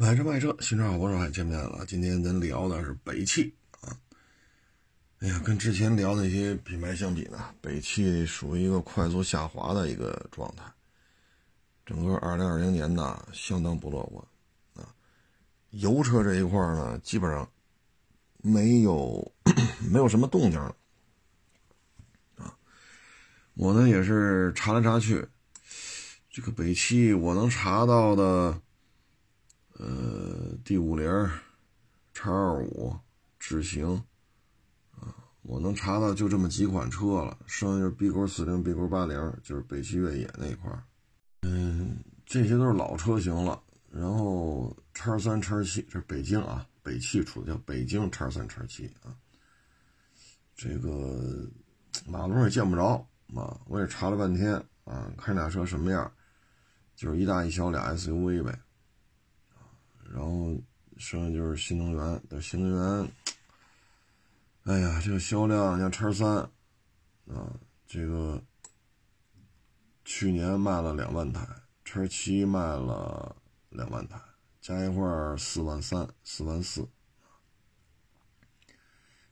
买车卖车，新车好帮手，还见面了。今天咱聊的是北汽啊。哎呀，跟之前聊那些品牌相比呢，北汽属于一个快速下滑的一个状态。整个2020年呢，相当不乐观啊。油车这一块呢，基本上没有 没有什么动静了啊。我呢也是查来查去，这个北汽我能查到的。呃，D 五零、叉二五、智行，啊，我能查到就这么几款车了，剩下就是 B 勾四零、B 勾八零，就是北汽越野那一块嗯，这些都是老车型了。然后叉三、叉七，这是北京啊，北汽出的叫北京叉三、叉七啊。这个马路上也见不着啊，我也查了半天啊，看俩车什么样，就是一大一小俩 SUV 呗。然后剩下就是新能源，但新能源，哎呀，这个销量像叉三啊，这个去年卖了两万台，叉七卖了两万台，加一块四万三、四万四。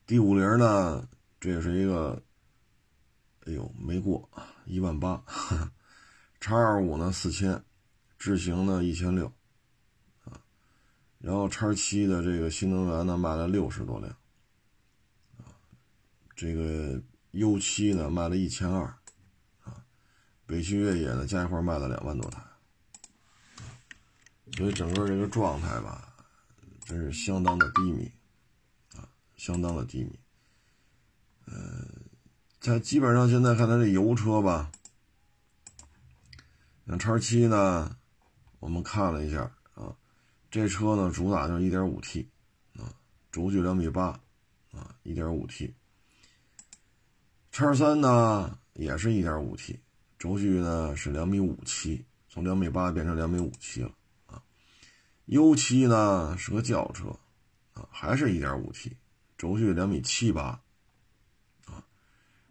D 五零呢，这也是一个，哎呦，没过一万八。叉二五呢四千，智行呢一千六。然后叉七的这个新能源呢卖了六十多辆，啊，这个 U 七呢卖了一千二，啊，北汽越野呢加一块卖了两万多台，所以整个这个状态吧，真是相当的低迷，啊，相当的低迷，呃，它基本上现在看它这油车吧，像叉七呢，我们看了一下。这车呢，主打就是 1.5T，啊，轴距两米八，啊，1.5T。叉三呢也是 1.5T，轴距呢是两米五七，从两米八变成两米五七了，啊。U7 呢是个轿车，啊，还是一点五 T，轴距两米七八，啊，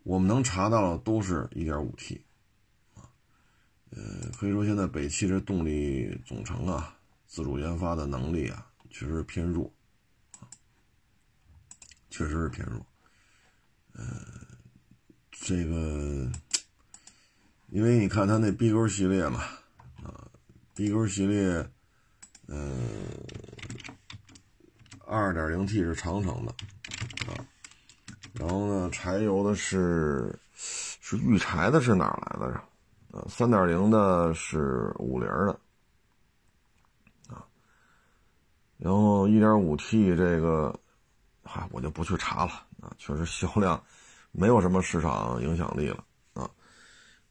我们能查到的都是一点五 T，啊，呃，可以说现在北汽这动力总成啊。自主研发的能力啊，确实偏弱，确实是偏弱。呃，这个，因为你看它那 B 勾系列嘛，啊，B 勾系列，呃，二点零 T 是长城的，啊，然后呢，柴油的是是玉柴的，是哪来的呀？啊，三点零的是五菱的。然后 1.5T 这个，嗨，我就不去查了啊，确实销量没有什么市场影响力了啊，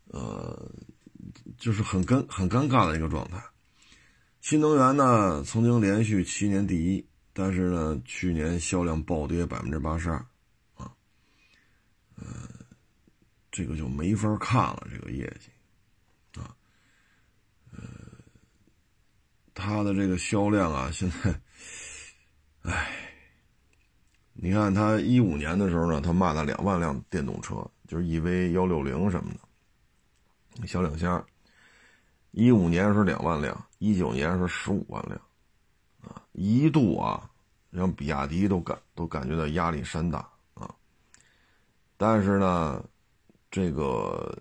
呃，就是很尴很尴尬的一个状态。新能源呢，曾经连续七年第一，但是呢，去年销量暴跌百分之八十二，啊，呃，这个就没法看了，这个业绩，啊，呃。它的这个销量啊，现在，唉，你看它一五年的时候呢，它卖了两万辆电动车，就是 EV 幺六零什么的，小两箱。一五年是两万辆，一九年是十五万辆，啊，一度啊，让比亚迪都感都感觉到压力山大啊。但是呢，这个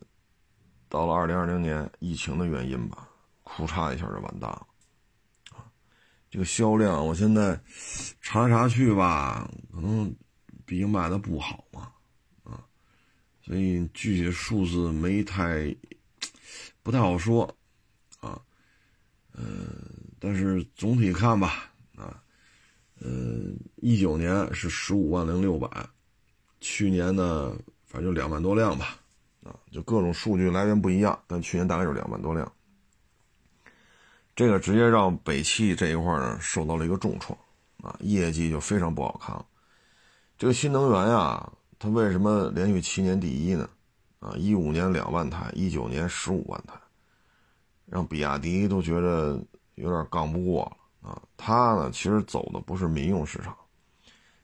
到了二零二零年，疫情的原因吧，库嚓一下就完蛋了。这个销量，我现在查来查去吧，可能毕竟卖的不好嘛，啊，所以具体数字没太不太好说，啊，呃，但是总体看吧，啊，呃，一九年是十五万零六百，去年呢，反正就两万多辆吧，啊，就各种数据来源不一样，但去年大概有两万多辆。这个直接让北汽这一块呢受到了一个重创，啊，业绩就非常不好看了。这个新能源呀，它为什么连续七年第一呢？啊，一五年两万台，一九年十五万台，让比亚迪都觉得有点杠不过了啊。它呢，其实走的不是民用市场，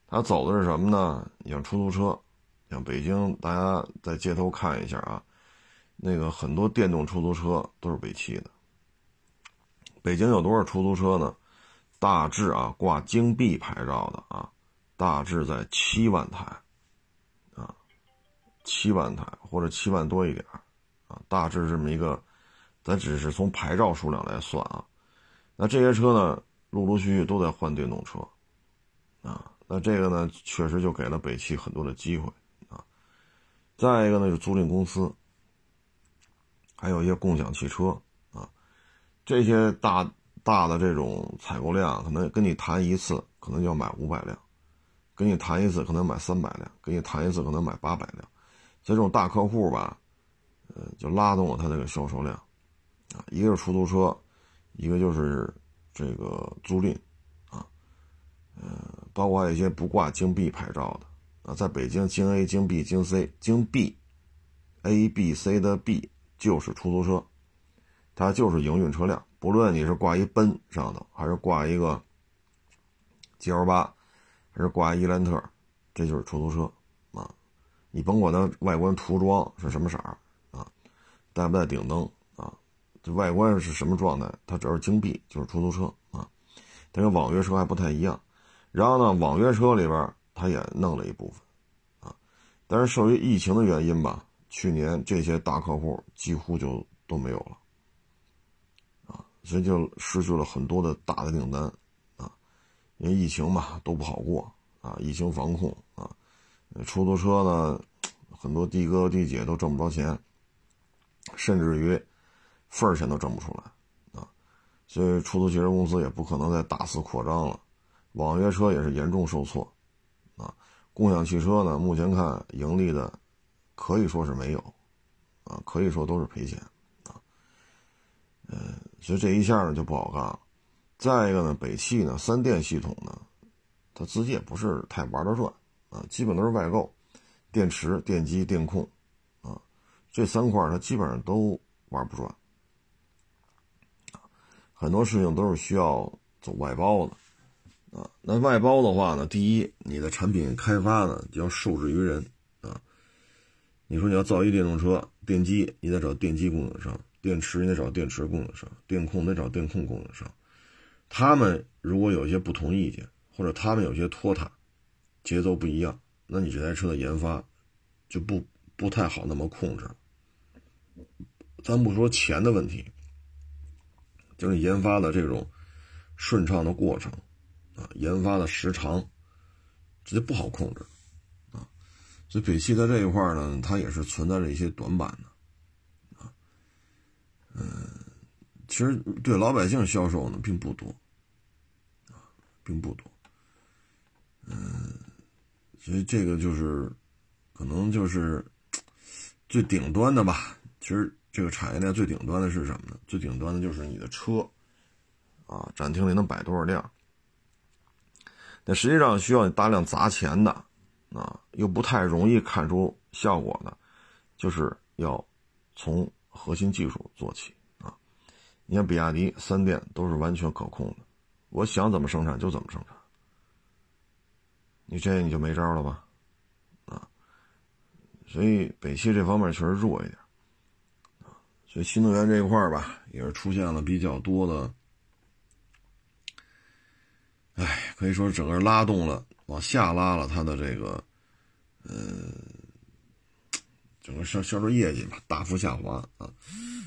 它走的是什么呢？你像出租车，像北京，大家在街头看一下啊，那个很多电动出租车都是北汽的。北京有多少出租车呢？大致啊挂京 B 牌照的啊，大致在七万台，啊，七万台或者七万多一点啊，大致这么一个，咱只是从牌照数量来算啊。那这些车呢，陆陆续续都在换电动车，啊，那这个呢，确实就给了北汽很多的机会啊。再一个呢，就是租赁公司，还有一些共享汽车，这些大。大的这种采购量，可能跟你谈一次，可能就要买五百辆；跟你谈一次，可能买三百辆；跟你谈一次，可能买八百辆。所以这种大客户吧，呃，就拉动了他这个销售量啊。一个是出租车，一个就是这个租赁啊，呃，包括还有一些不挂京 B 牌照的啊，在北京京 A、京 B、京 C、京 B，A、B、C 的 B 就是出租车，它就是营运车辆。不论你是挂一奔上头，还是挂一个 G L 八，还是挂伊兰特，这就是出租车啊。你甭管它外观涂装是什么色儿啊，带不带顶灯啊，这外观是什么状态，它只要是金币就是出租车啊。它跟网约车还不太一样。然后呢，网约车里边它也弄了一部分啊，但是受于疫情的原因吧，去年这些大客户几乎就都没有了。所以就失去了很多的大的订单，啊，因为疫情嘛都不好过啊，疫情防控啊，出租车呢，很多的哥的姐都挣不着钱，甚至于份儿钱都挣不出来，啊，所以出租汽车公司也不可能再大肆扩张了，网约车也是严重受挫，啊，共享汽车呢，目前看盈利的可以说是没有，啊，可以说都是赔钱。嗯，所以这一下呢就不好干了。再一个呢，北汽呢三电系统呢，它自己也不是太玩得转啊，基本都是外购，电池、电机、电控啊，这三块它基本上都玩不转很多事情都是需要走外包的啊。那外包的话呢，第一，你的产品开发呢就要受制于人啊。你说你要造一电动车，电机你得找电机供应商。电池你得找电池供应商，电控得找电控供应商。他们如果有一些不同意见，或者他们有些拖沓，节奏不一样，那你这台车的研发就不不太好那么控制。咱不说钱的问题，就是研发的这种顺畅的过程啊，研发的时长，这就不好控制啊。所以北汽在这一块呢，它也是存在着一些短板的。嗯，其实对老百姓销售呢并不多，啊，并不多。嗯，所以这个就是可能就是最顶端的吧。其实这个产业链最顶端的是什么呢？最顶端的就是你的车，啊，展厅里能摆多少辆？但实际上需要你大量砸钱的，啊，又不太容易看出效果的，就是要从。核心技术做起！你看比亚迪、三电都是完全可控的，我想怎么生产就怎么生产。你这你就没招了吧？啊！所以北汽这方面确实弱一点。所以新能源这一块吧，也是出现了比较多的，哎，可以说整个拉动了，往下拉了它的这个，呃。整个销销售业绩吧大幅下滑啊，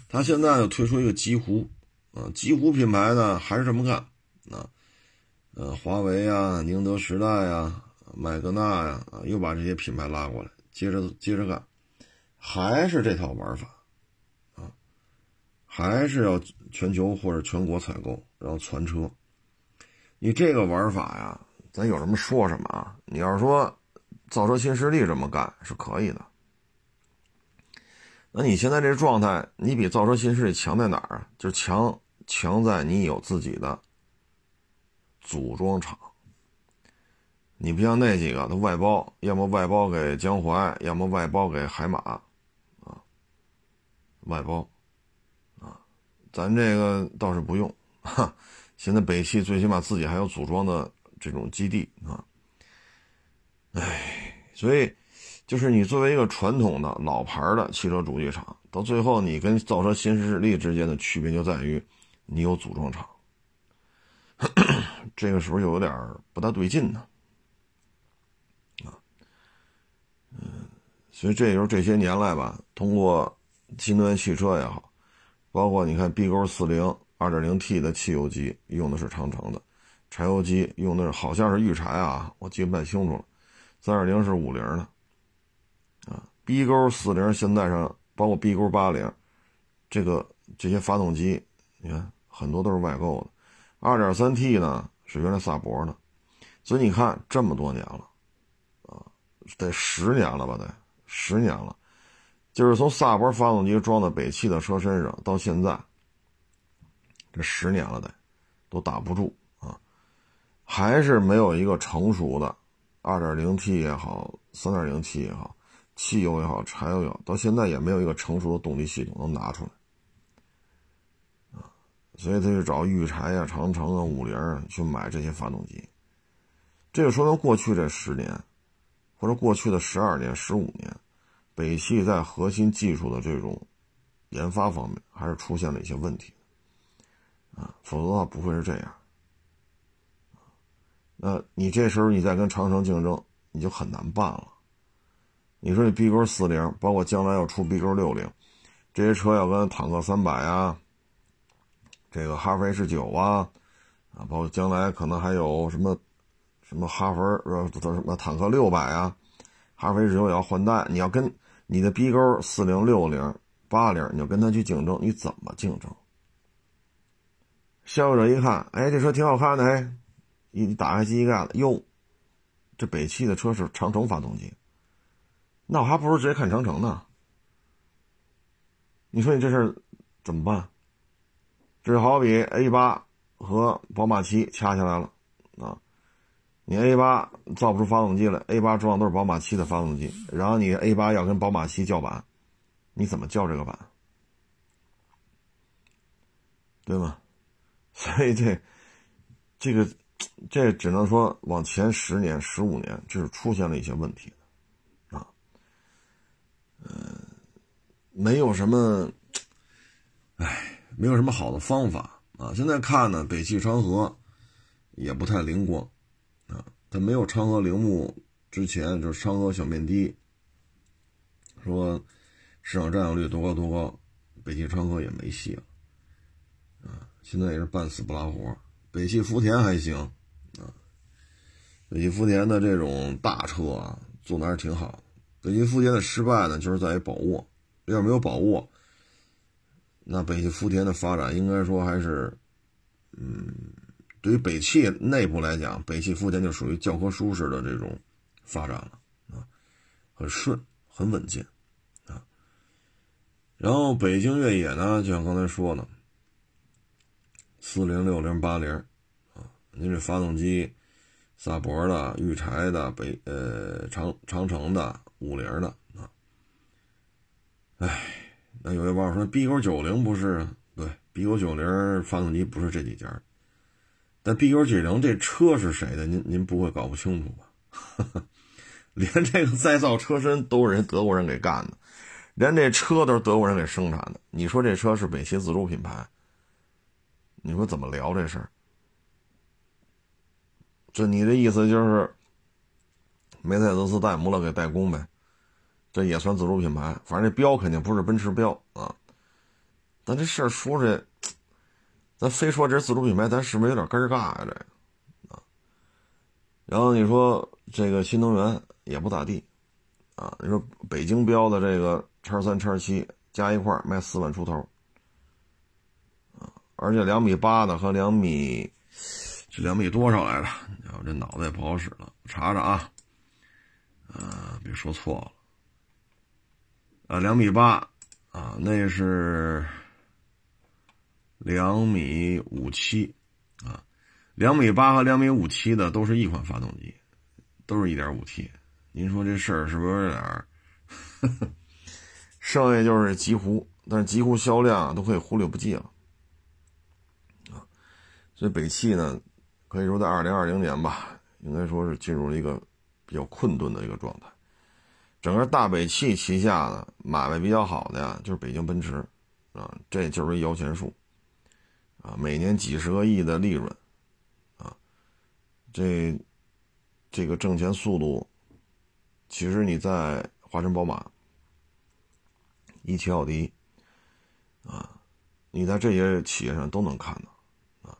他现在又推出一个极狐啊，极狐品牌呢还是这么干啊，呃，华为啊、宁德时代啊、麦格纳呀啊，又把这些品牌拉过来，接着接着干，还是这套玩法啊，还是要全球或者全国采购，然后传车。你这个玩法呀，咱有什么说什么啊？你要是说造车新势力这么干是可以的。那你现在这状态，你比造车新势力强在哪儿啊？就强强在你有自己的组装厂。你不像那几个，他外包，要么外包给江淮，要么外包给海马，啊，外包，啊，咱这个倒是不用。哈，现在北汽最起码自己还有组装的这种基地啊。哎，所以。就是你作为一个传统的老牌的汽车主机厂，到最后你跟造车新势力之间的区别就在于，你有组装厂。这个是不是有点不大对劲呢？啊，嗯，所以这就是这些年来吧，通过新能源汽车也好，包括你看 B 勾四零二点零 T 的汽油机用的是长城的，柴油机用的是好像是裕柴啊，我记不太清楚了，三二零是五菱的，，B 勾四零现在上包括 B 勾八零，这个这些发动机，你看很多都是外购的，二点三 T 呢。是原来萨博的，所以你看这么多年了，啊，得十年了吧？得十年了，就是从萨博发动机装在北汽的车身上到现在，这十年了得，都打不住啊，还是没有一个成熟的 2.0T 也好，3.0T 也好，汽油也好，柴油也好，到现在也没有一个成熟的动力系统能拿出来啊。所以他就找玉柴呀、长城啊、五菱啊去买这些发动机，这就说明过去这十年，或者过去的十二年、十五年，北汽在核心技术的这种研发方面还是出现了一些问题，啊，否则的话不会是这样。那你这时候你再跟长城竞争，你就很难办了。你说你 B 勾四零，包括将来要出 B 勾六零，这些车要跟坦克三百啊。这个哈弗 H 九啊，啊，包括将来可能还有什么，什么哈弗呃，什么坦克六百啊，哈弗 H 九也要换代，你要跟你的 B 勾四零六零八零，你要跟他去竞争，你怎么竞争？消费者一看，哎，这车挺好看的，哎，一打开机盖子，哟，这北汽的车是长城发动机，那我还不如直接看长城呢。你说你这事儿怎么办？这好比 A 八和宝马七掐下来了，啊，你 A 八造不出发动机来，A 八装的都是宝马七的发动机，然后你 A 八要跟宝马七叫板，你怎么叫这个板？对吗？所以这这个这只能说往前十年、十五年，这是出现了一些问题，嗯，没有什么，唉。没有什么好的方法啊！现在看呢，北汽昌河也不太灵光啊。它没有昌河铃木之前，就是昌河小面的，说市场占有率多高多高，北汽昌河也没戏了啊。现在也是半死不拉活。北汽福田还行啊，北汽福田的这种大车啊，做的还是挺好。北汽福田的失败呢，就是在于宝沃，要是没有宝沃。那北汽福田的发展应该说还是，嗯，对于北汽内部来讲，北汽福田就属于教科书式的这种发展了啊，很顺，很稳健啊。然后北京越野呢，就像刚才说的，四零、六零、八零啊，您这发动机，萨博的、裕柴的、北呃长长城的、五菱的啊，唉。那有位网友说，B 勾九零不是对，B 勾九零发动机不是这几家，但 B 勾九零这车是谁的？您您不会搞不清楚吧？连这个再造车身都是人德国人给干的，连这车都是德国人给生产的。你说这车是北汽自主品牌？你说怎么聊这事儿？这你的意思就是梅赛德斯、戴姆勒给代工呗？这也算自主品牌，反正这标肯定不是奔驰标啊。但这事儿说出来，咱非说这是自主品牌，咱是不是有点尴尬呀？这啊。然后你说这个新能源也不咋地啊。你说北京标的这个叉三、叉七加一块卖四万出头啊，而且两米八的和两米，这两米多少来着？我这脑子也不好使了，查查啊。啊，别说错了。啊，两米八，啊，那是两米五七，啊，两米八和两米五七的都是一款发动机，都是一点五 T。您说这事儿是不是有点儿？剩下就是极狐，但是极狐销量都可以忽略不计了，啊，所以北汽呢，可以说在二零二零年吧，应该说是进入了一个比较困顿的一个状态。整个大北汽旗下的买卖比较好的呀，就是北京奔驰，啊，这就是一摇钱树，啊，每年几十个亿的利润，啊，这这个挣钱速度，其实你在华晨宝马、一汽奥迪啊，你在这些企业上都能看到啊。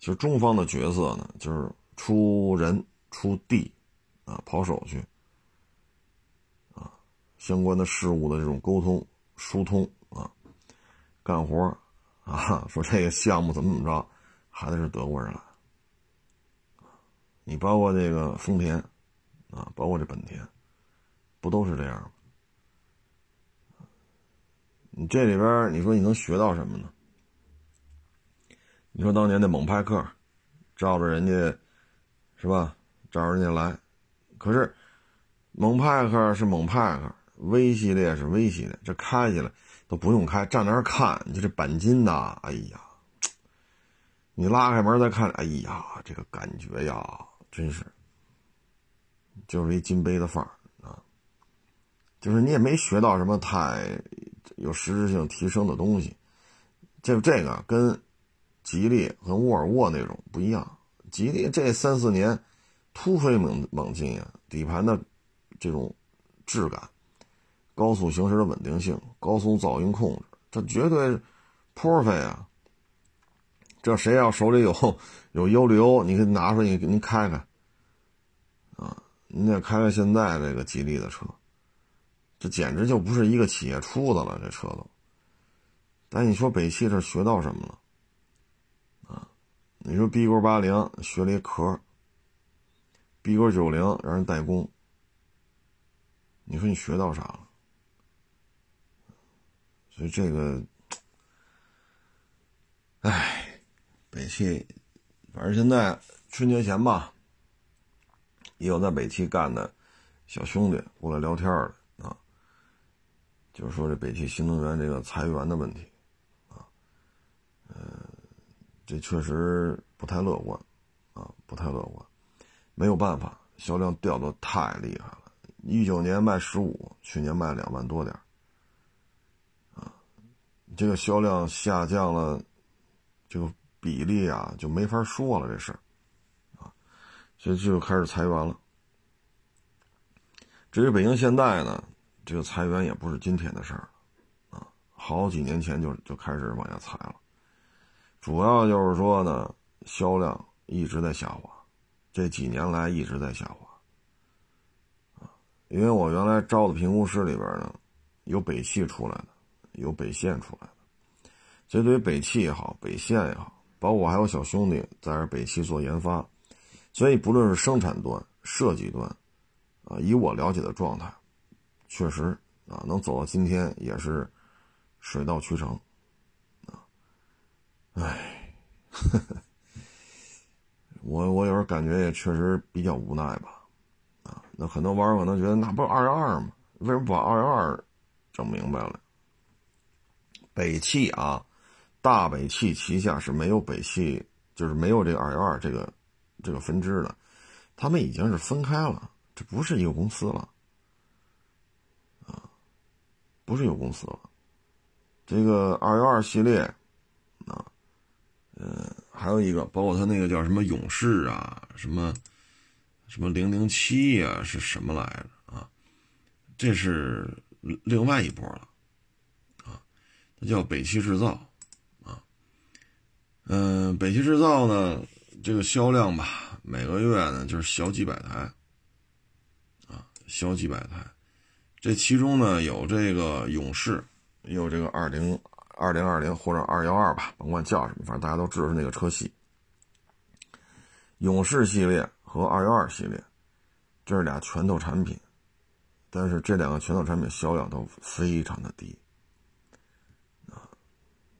其实中方的角色呢，就是出人出地啊，跑手续，相关的事物的这种沟通疏通啊，干活啊，说这个项目怎么怎么着，还得是德国人来。你包括这个丰田，啊，包括这本田，不都是这样吗？你这里边，你说你能学到什么呢？你说当年那猛派克，照着人家，是吧？照着人家来，可是猛派克是猛派克，V 系列是 V 系列，这开起来都不用开，站那儿看，你这钣金呐，哎呀，你拉开门再看，哎呀，这个感觉呀！真是，就是一金杯的范儿啊，就是你也没学到什么太有实质性提升的东西。这这个跟吉利和沃尔沃那种不一样，吉利这三四年突飞猛猛进呀，底盘的这种质感、高速行驶的稳定性、高速噪音控制，这绝对 perfect 啊。这谁要手里有 有幺六幺，你给拿出来，你你开开，啊，你得开开现在这个吉利的车，这简直就不是一个企业出的了，这车都。但你说北汽这学到什么了？啊，你说 B 勾八零学了一壳，B 勾九零让人代工，你说你学到啥了？所以这个，唉。北汽，反正现在春节前吧，也有在北汽干的小兄弟过来聊天的啊，就是说这北汽新能源这个裁员的问题啊，呃，这确实不太乐观啊，不太乐观，没有办法，销量掉的太厉害了，一九年卖十五，去年卖两万多点啊，这个销量下降了，这个。比例啊，就没法说了这事儿，啊，所以就开始裁员了。至于北京现代呢，这个裁员也不是今天的事儿，啊，好几年前就就开始往下裁了。主要就是说呢，销量一直在下滑，这几年来一直在下滑，啊，因为我原来招的评估师里边呢，有北汽出来的，有北线出来的，所以对于北汽也好，北线也好。包括我还有小兄弟在这北汽做研发，所以不论是生产端、设计端，啊，以我了解的状态，确实啊，能走到今天也是水到渠成，啊，唉，我我有时候感觉也确实比较无奈吧，啊，那很多网友可能觉得那不是二幺二吗？为什么把二幺二整明白了？北汽啊。大北汽旗下是没有北汽，就是没有这个二幺二这个这个分支的，他们已经是分开了，这不是一个公司了，啊，不是一个公司了。这个二幺二系列，啊，呃，还有一个包括它那个叫什么勇士啊，什么什么零零七呀，是什么来着啊？这是另外一波了，它叫北汽制造。啊嗯，北汽制造呢，这个销量吧，每个月呢就是小几百台，啊，小几百台。这其中呢有这个勇士，也有这个二零二零二零或者二幺二吧，甭管叫什么，反正大家都知道是那个车系。勇士系列和二幺二系列，这是俩拳头产品，但是这两个拳头产品销量都非常的低。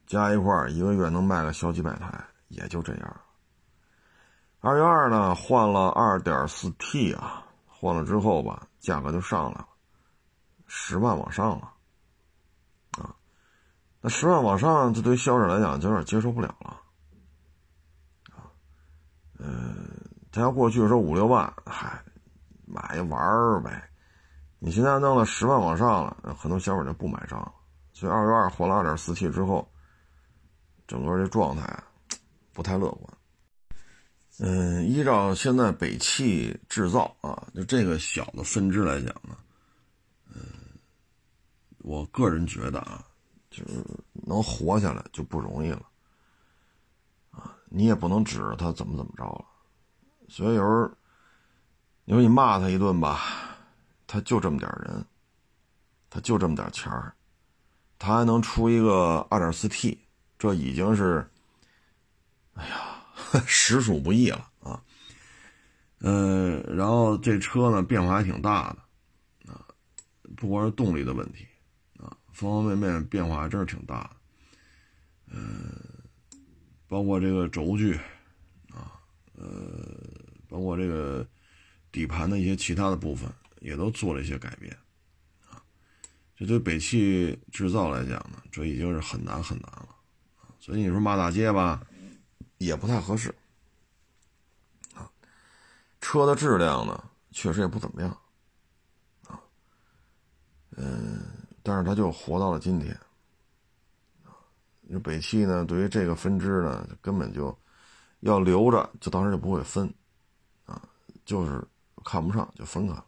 加一块儿，一个月能卖个小几百台，也就这样。二月二呢，换了二点四 T 啊，换了之后吧，价格就上来了，十万往上了，啊，那十万往上，这对销售来讲就有点接受不了了，啊，嗯，他要过去说五六万，嗨，买玩儿呗，你现在弄了十万往上了，很多消费者不买账了，所以二月二换了二点四 T 之后。整个这状态不太乐观。嗯，依照现在北汽制造啊，就这个小的分支来讲呢，嗯，我个人觉得啊，就是能活下来就不容易了，啊，你也不能指着他怎么怎么着了，所以有时候你说你骂他一顿吧，他就这么点人，他就这么点钱儿，他还能出一个二点四 T，这已经是，哎呀。实属不易了啊，嗯，然后这车呢变化还挺大的啊，不光是动力的问题啊，方方面面变化还真是挺大的，嗯，包括这个轴距啊，呃，包括这个底盘的一些其他的部分也都做了一些改变啊，这对北汽制造来讲呢，这已经是很难很难了，所以你说骂大街吧。也不太合适，啊，车的质量呢，确实也不怎么样，啊，嗯，但是他就活到了今天，啊，你北汽呢，对于这个分支呢，根本就要留着，就当时就不会分，啊，就是看不上就分开了。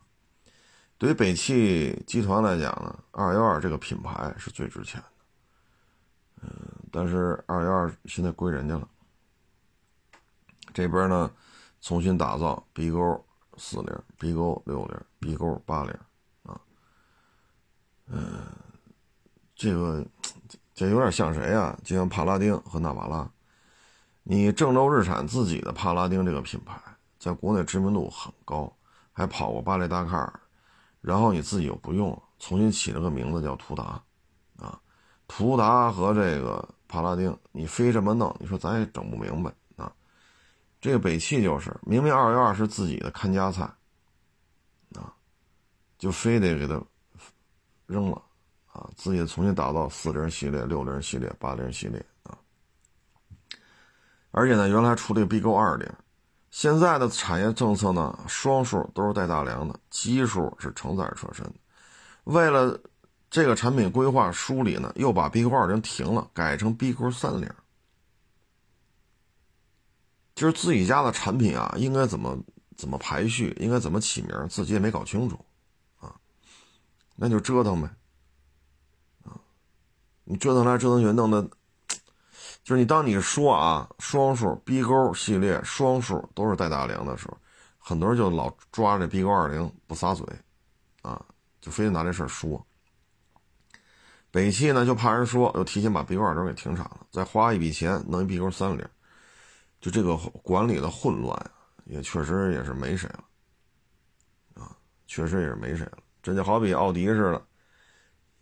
对于北汽集团来讲呢，二幺二这个品牌是最值钱的，嗯，但是二幺二现在归人家了。这边呢，重新打造 B 勾四零、B 勾六零、B 勾八零啊，嗯，这个这有点像谁啊？就像帕拉丁和纳瓦拉。你郑州日产自己的帕拉丁这个品牌，在国内知名度很高，还跑过巴黎达喀尔，然后你自己又不用，重新起了个名字叫途达啊。途达和这个帕拉丁，你非这么弄，你说咱也整不明白啊。这个北汽就是明明二幺二是自己的看家菜，啊，就非得给它扔了，啊，自己重新打造四零系列、六零系列、八零系列啊。而且呢，原来出这个 B 勾二零，现在的产业政策呢，双数都是带大梁的，奇数是承载车身。为了这个产品规划梳理呢，又把 B 勾二零停了，改成 B 勾三零。就是自己家的产品啊，应该怎么怎么排序，应该怎么起名，自己也没搞清楚，啊，那就折腾呗，啊，你折腾来折腾去，弄的，就是你当你说啊，双数 B 勾系列双数都是带大梁的时候，很多人就老抓着 B 勾二零不撒嘴，啊，就非得拿这事儿说。北汽呢就怕人说，又提前把 B 勾二零给停产了，再花一笔钱弄一 B 勾三零。就这个管理的混乱也确实也是没谁了，啊，确实也是没谁了。这就好比奥迪似的，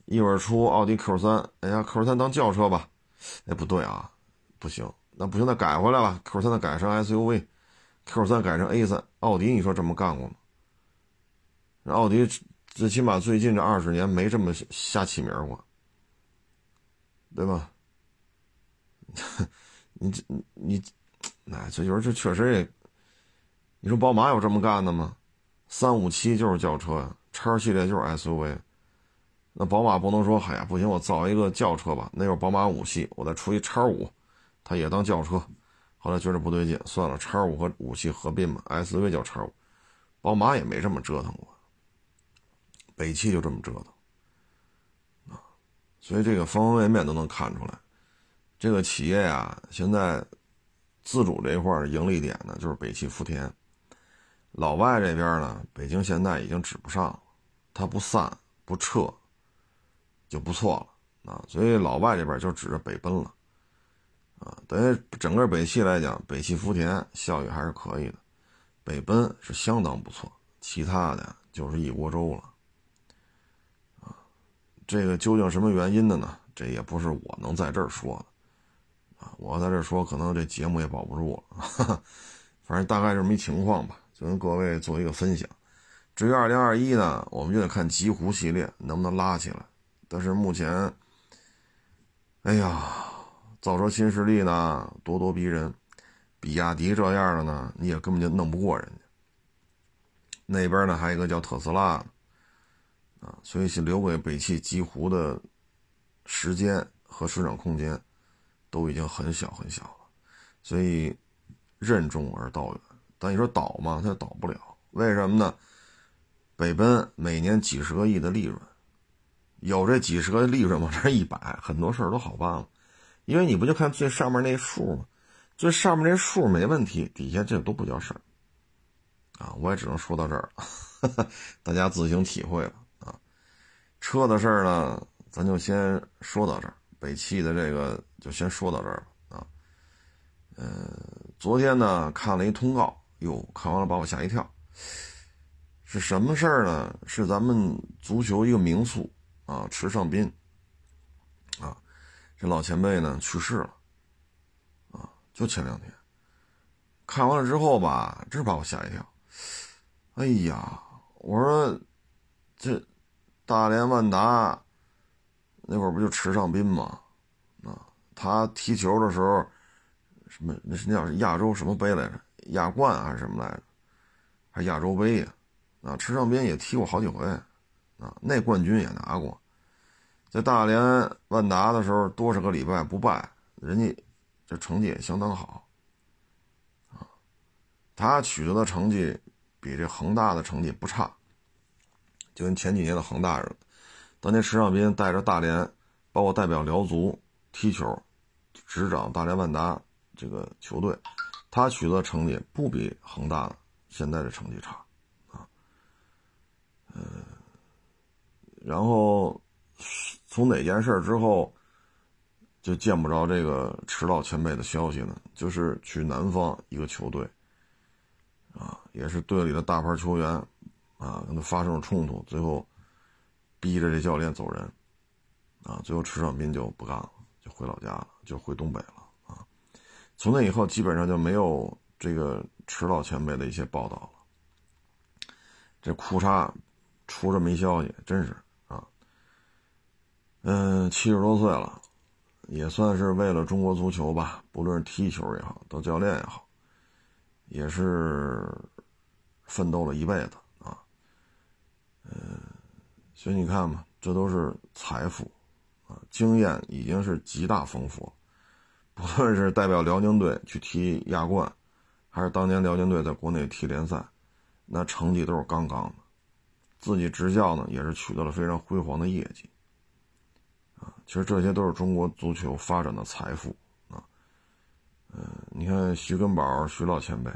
一会儿出奥迪 Q 三，哎呀，Q 三当轿车吧，哎，不对啊，不行，那不行，那改回来吧，Q 三的改成 SUV，Q 三改成 A 三，奥迪你说这么干过吗？奥迪最起码最近这二十年没这么瞎起名过，对吧？你这你。那这就是这确实也，你说宝马有这么干的吗？三五七就是轿车呀，叉系列就是 SUV。那宝马不能说，哎呀，不行，我造一个轿车吧。那会儿宝马五系，我再出一叉五，它也当轿车。后来觉得不对劲，算了，叉五和五系合并吧，SUV 叫叉五。宝马也没这么折腾过，北汽就这么折腾。所以这个方方面面都能看出来，这个企业呀，现在。自主这一块的盈利点呢，就是北汽福田。老外这边呢，北京现在已经指不上了，它不散不撤就不错了啊。所以老外这边就指着北奔了啊。等于整个北汽来讲，北汽福田效益还是可以的，北奔是相当不错，其他的就是一锅粥了。这个究竟什么原因的呢？这也不是我能在这儿说的啊。我在这儿说，可能这节目也保不住了，反正大概这么一情况吧，就跟各位做一个分享。至于二零二一呢，我们就得看极狐系列能不能拉起来。但是目前，哎呀，造车新势力呢咄咄逼人，比亚迪这样的呢，你也根本就弄不过人家。那边呢还有一个叫特斯拉的，啊，所以留给北汽极狐的时间和市场空间。都已经很小很小了，所以任重而道远。但你说倒吗？它倒不了。为什么呢？北奔每年几十个亿的利润，有这几十个利润往这一摆，很多事儿都好办了。因为你不就看最上面那数吗？最上面那数没问题，底下这都不叫事儿啊！我也只能说到这儿了，大家自行体会了。车的事儿呢，咱就先说到这儿。北汽的这个就先说到这儿了啊。呃，昨天呢看了一通告，哟，看完了把我吓一跳。是什么事儿呢？是咱们足球一个名宿啊，池尚斌啊，这老前辈呢去世了啊，就前两天。看完了之后吧，真把我吓一跳。哎呀，我说这大连万达那会儿不就池尚斌吗？啊，他踢球的时候，什么那是叫亚洲什么杯来着？亚冠还是什么来着？还亚洲杯呀？啊，池尚斌也踢过好几回，啊，那冠军也拿过，在大连万达的时候多少个礼拜不败，人家这成绩也相当好，啊，他取得的成绩比这恒大的成绩不差，就跟前几年的恒大似的，当年池尚斌带着大连，包括代表辽足踢球，执掌大连万达这个球队，他取得成绩不比恒大现在的成绩差。啊嗯，然后从哪件事之后就见不着这个迟老前辈的消息呢？就是去南方一个球队，啊，也是队里的大牌球员，啊，跟他发生了冲突，最后逼着这教练走人，啊，最后池尚斌就不干了，就回老家了，就回东北了，啊，从那以后基本上就没有这个迟老前辈的一些报道了，这裤衩。出这么一消息，真是啊，嗯，七十多岁了，也算是为了中国足球吧，不论是踢球也好，当教练也好，也是奋斗了一辈子，嗯，所以你看嘛，这都是财富啊，经验已经是极大丰富，不论是代表辽宁队去踢亚冠，还是当年辽宁队在国内踢联赛，那成绩都是杠杠的。自己执教呢，也是取得了非常辉煌的业绩，啊，其实这些都是中国足球发展的财富啊，嗯，你看徐根宝徐老前辈，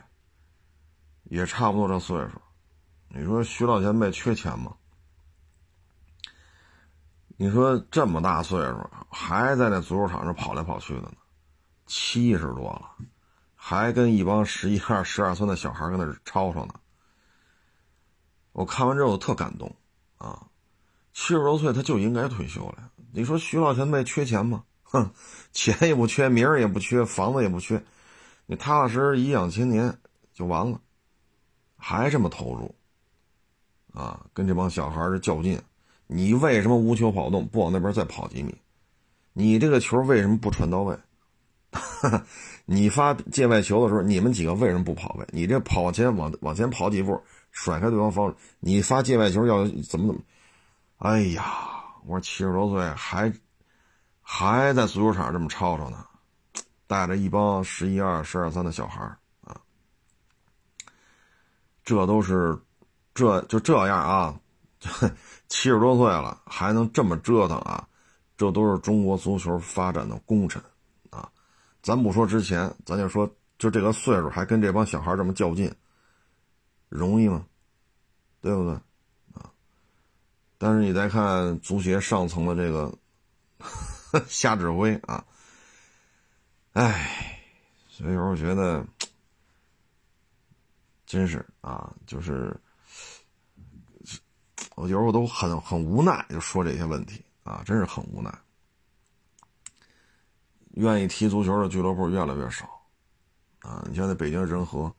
也差不多这岁数，你说徐老前辈缺钱吗？你说这么大岁数还在那足球场上跑来跑去的呢，七十多了，还跟一帮十一二、十二岁的小孩跟那吵吵呢。我看完之后特感动，啊，七十多岁他就应该退休了。你说徐老前辈缺钱吗？哼，钱也不缺，名儿也不缺，房子也不缺，你踏踏实实颐养千年就完了，还这么投入，啊，跟这帮小孩儿较劲。你为什么无球跑动不往那边再跑几米？你这个球为什么不传到位？你发界外球的时候，你们几个为什么不跑位？你这跑前往往前跑几步？甩开对方防守，你发界外球要怎么怎么？哎呀，我说七十多岁还还在足球场这么吵吵呢，带着一帮十一二、十二三的小孩啊，这都是这就这样啊，七十多岁了还能这么折腾啊，这都是中国足球发展的功臣啊！咱不说之前，咱就说就这个岁数还跟这帮小孩这么较劲。容易吗？对不对？啊！但是你再看足协上层的这个 瞎指挥啊，哎，所以有时候觉得真是啊，就是我觉得我都很很无奈，就说这些问题啊，真是很无奈。愿意踢足球的俱乐部越来越少啊！你像在北京人和。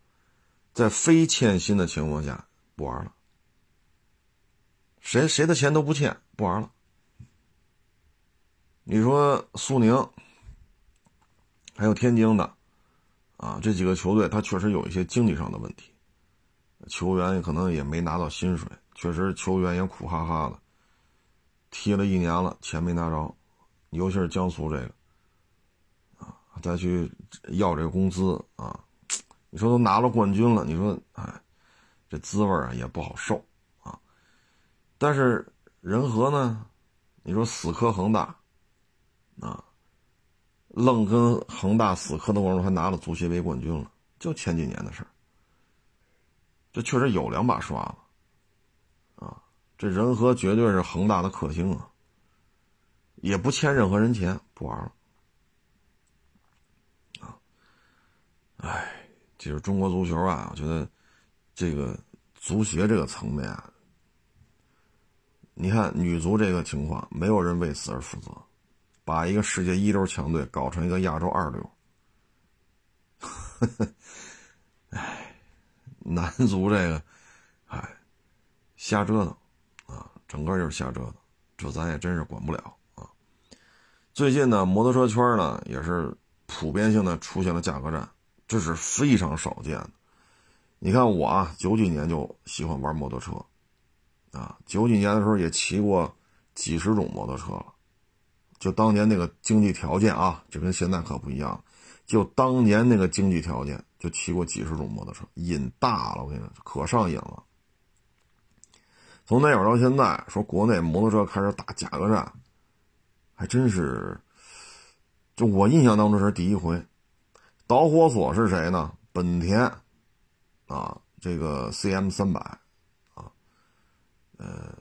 在非欠薪的情况下，不玩了。谁谁的钱都不欠，不玩了。你说苏宁，还有天津的，啊，这几个球队，他确实有一些经济上的问题，球员可能也没拿到薪水，确实球员也苦哈哈的，踢了一年了，钱没拿着，尤其是江苏这个，啊，再去要这个工资啊。你说都拿了冠军了，你说哎，这滋味啊也不好受啊。但是仁和呢，你说死磕恒大，啊，愣跟恒大死磕的过程中还拿了足协杯冠军了，就前几年的事儿。这确实有两把刷子，啊，这仁和绝对是恒大的克星啊，也不欠任何人钱，不玩了，啊，哎，其实中国足球啊，我觉得这个足协这个层面啊，你看女足这个情况，没有人为此而负责，把一个世界一流强队搞成一个亚洲二流，呵呵哎。男足这个，哎，瞎折腾啊，整个就是瞎折腾，这咱也真是管不了啊。最近呢，摩托车圈呢也是普遍性的出现了价格战，这是非常少见的。你看我啊，九几年就喜欢玩摩托车，啊，九几年的时候也骑过几十种摩托车了，就当年那个经济条件啊，就跟现在可不一样。就当年那个经济条件，就骑过几十种摩托车，瘾大了。我跟你说，可上瘾了。从那会儿到现在，说国内摩托车开始打价格战，还真是，就我印象当中是第一回。导火索是谁呢？本田啊，这个 CM 三百啊，呃，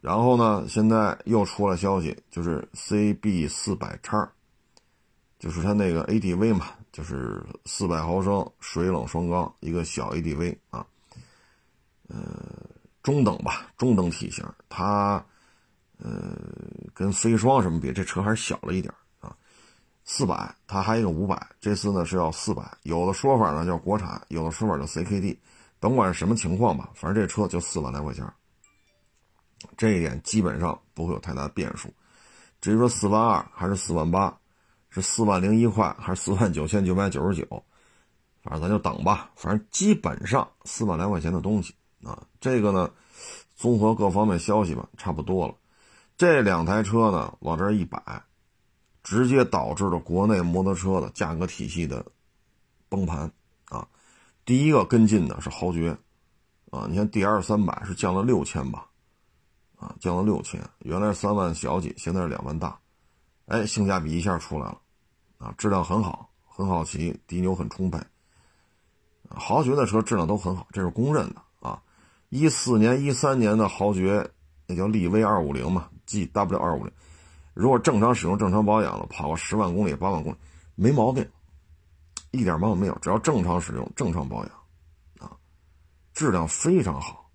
然后呢，现在又出了消息，就是 CB 四百叉。就是它那个 ADV 嘛，就是四百毫升水冷双缸一个小 ADV 啊，呃，中等吧，中等体型。它呃跟飞双什么比，这车还是小了一点啊。四百，它还有一个五百，这次呢是要四百。有的说法呢叫国产，有的说法叫 CKD，甭管是什么情况吧，反正这车就四万来块钱，这一点基本上不会有太大的变数。至于说四万二还是四万八。是四万零一块还是四万九千九百九十九？反正咱就等吧。反正基本上四万来块钱的东西啊，这个呢，综合各方面消息吧，差不多了。这两台车呢往这一摆，直接导致了国内摩托车的价格体系的崩盘啊。第一个跟进的是豪爵啊，你看 D R 三百是降了六千吧？啊，降了六千，原来是三万小几，现在是两万大，哎，性价比一下出来了。啊，质量很好，很好骑，低扭很充沛。豪爵的车质量都很好，这是公认的啊。一四年、一三年的豪爵，那叫力威二五零嘛，G W 二五零，如果正常使用、正常保养了，跑个十万公里、八万公里，没毛病，一点毛病没有。只要正常使用、正常保养，啊，质量非常好。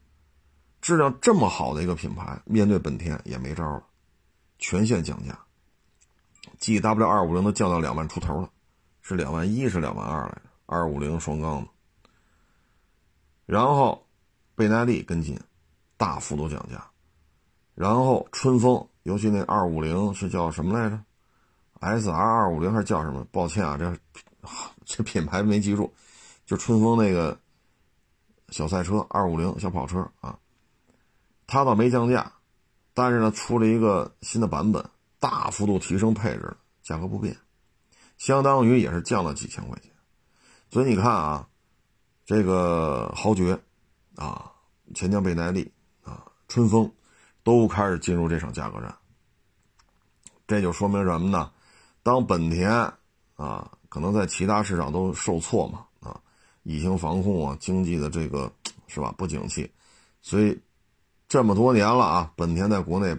质量这么好的一个品牌，面对本田也没招了，全线降价。G W 二五零都降到两万出头了，是两万一，是两万二来着。二五零双缸的，然后倍耐力跟进，大幅度降价。然后春风，尤其那二五零是叫什么来着？S R 二五零还是叫什么？抱歉啊，这这品牌没记住。就春风那个小赛车，二五零小跑车啊，它倒没降价，但是呢，出了一个新的版本。大幅度提升配置，价格不变，相当于也是降了几千块钱。所以你看啊，这个豪爵啊、钱江倍耐力啊、春风都开始进入这场价格战。这就说明什么呢？当本田啊，可能在其他市场都受挫嘛啊，疫情防控啊，经济的这个是吧不景气，所以这么多年了啊，本田在国内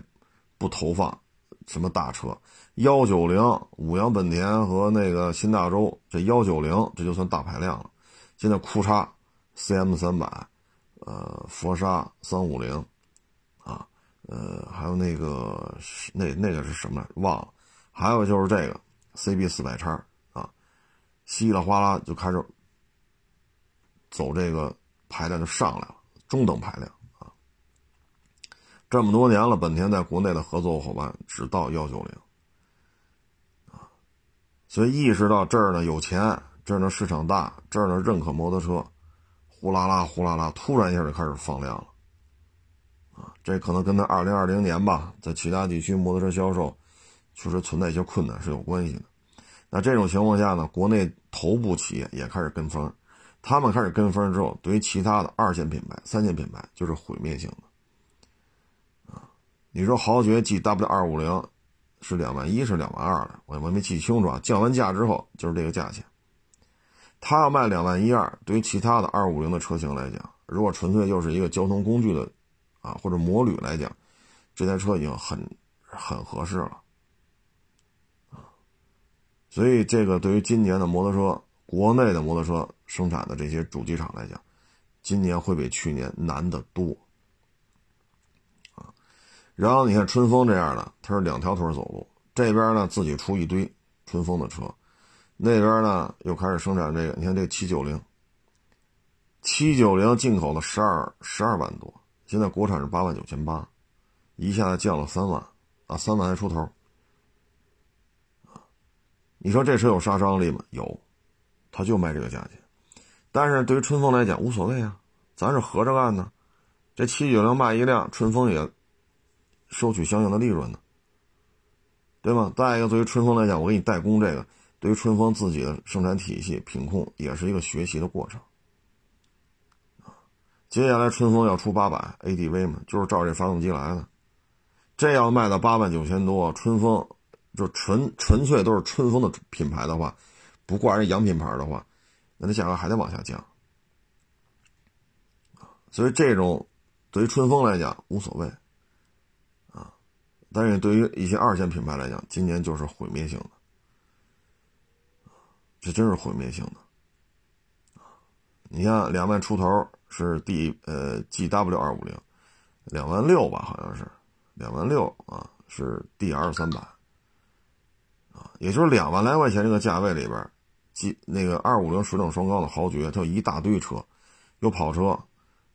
不投放。什么大车？幺九零、五羊本田和那个新大洲，这幺九零这就算大排量了。现在库叉、CM 三百，呃，佛沙三五零，啊，呃，还有那个那那个是什么？忘了。还有就是这个 CB 四百叉啊，稀里哗啦就开始走这个排量就上来了，中等排量。这么多年了，本田在国内的合作伙伴只到幺九零，啊，所以意识到这儿呢有钱，这儿呢市场大，这儿呢认可摩托车，呼啦啦呼啦啦，突然一下就开始放量了，啊，这可能跟他二零二零年吧，在其他地区摩托车销售确实存在一些困难是有关系的。那这种情况下呢，国内头部企业也开始跟风，他们开始跟风之后，对于其他的二线品牌、三线品牌就是毁灭性的。你说豪爵 GW 二五零是两万一，是两万二的，我我没记清楚啊。降完价之后就是这个价钱。他要卖两万一二，对于其他的二五零的车型来讲，如果纯粹就是一个交通工具的，啊或者摩旅来讲，这台车已经很很合适了。啊，所以这个对于今年的摩托车。国内的摩托车生产的这些主机厂来讲，今年会比去年难得多。然后你看春风这样的，它是两条腿走路，这边呢自己出一堆春风的车，那边呢又开始生产这个。你看这七九零，七九零进口的十二十二万多，现在国产是八万九千八，一下子降了三万啊，三万还出头。你说这车有杀伤力吗？有。他就卖这个价钱，但是对于春风来讲无所谓啊，咱是合着干呢。这七九零卖一辆，春风也收取相应的利润呢，对吗？再一个，对于春风来讲，我给你代工这个，对于春风自己的生产体系品控也是一个学习的过程接下来春风要出八百 ADV 嘛，就是照这发动机来的。这要卖到八万九千多，春风就纯纯粹都是春风的品牌的话。不挂人洋品牌的话，那它价格还得往下降所以这种对于春风来讲无所谓，但是对于一些二线品牌来讲，今年就是毁灭性的。这真是毁灭性的。你看两万出头是 D 呃 GW 二五零，两万六吧，好像是。两万六啊，是 DR 三百。啊，也就是两万来块钱这个价位里边，G。那个二五零水冷双缸的豪爵，它有一大堆车，有跑车，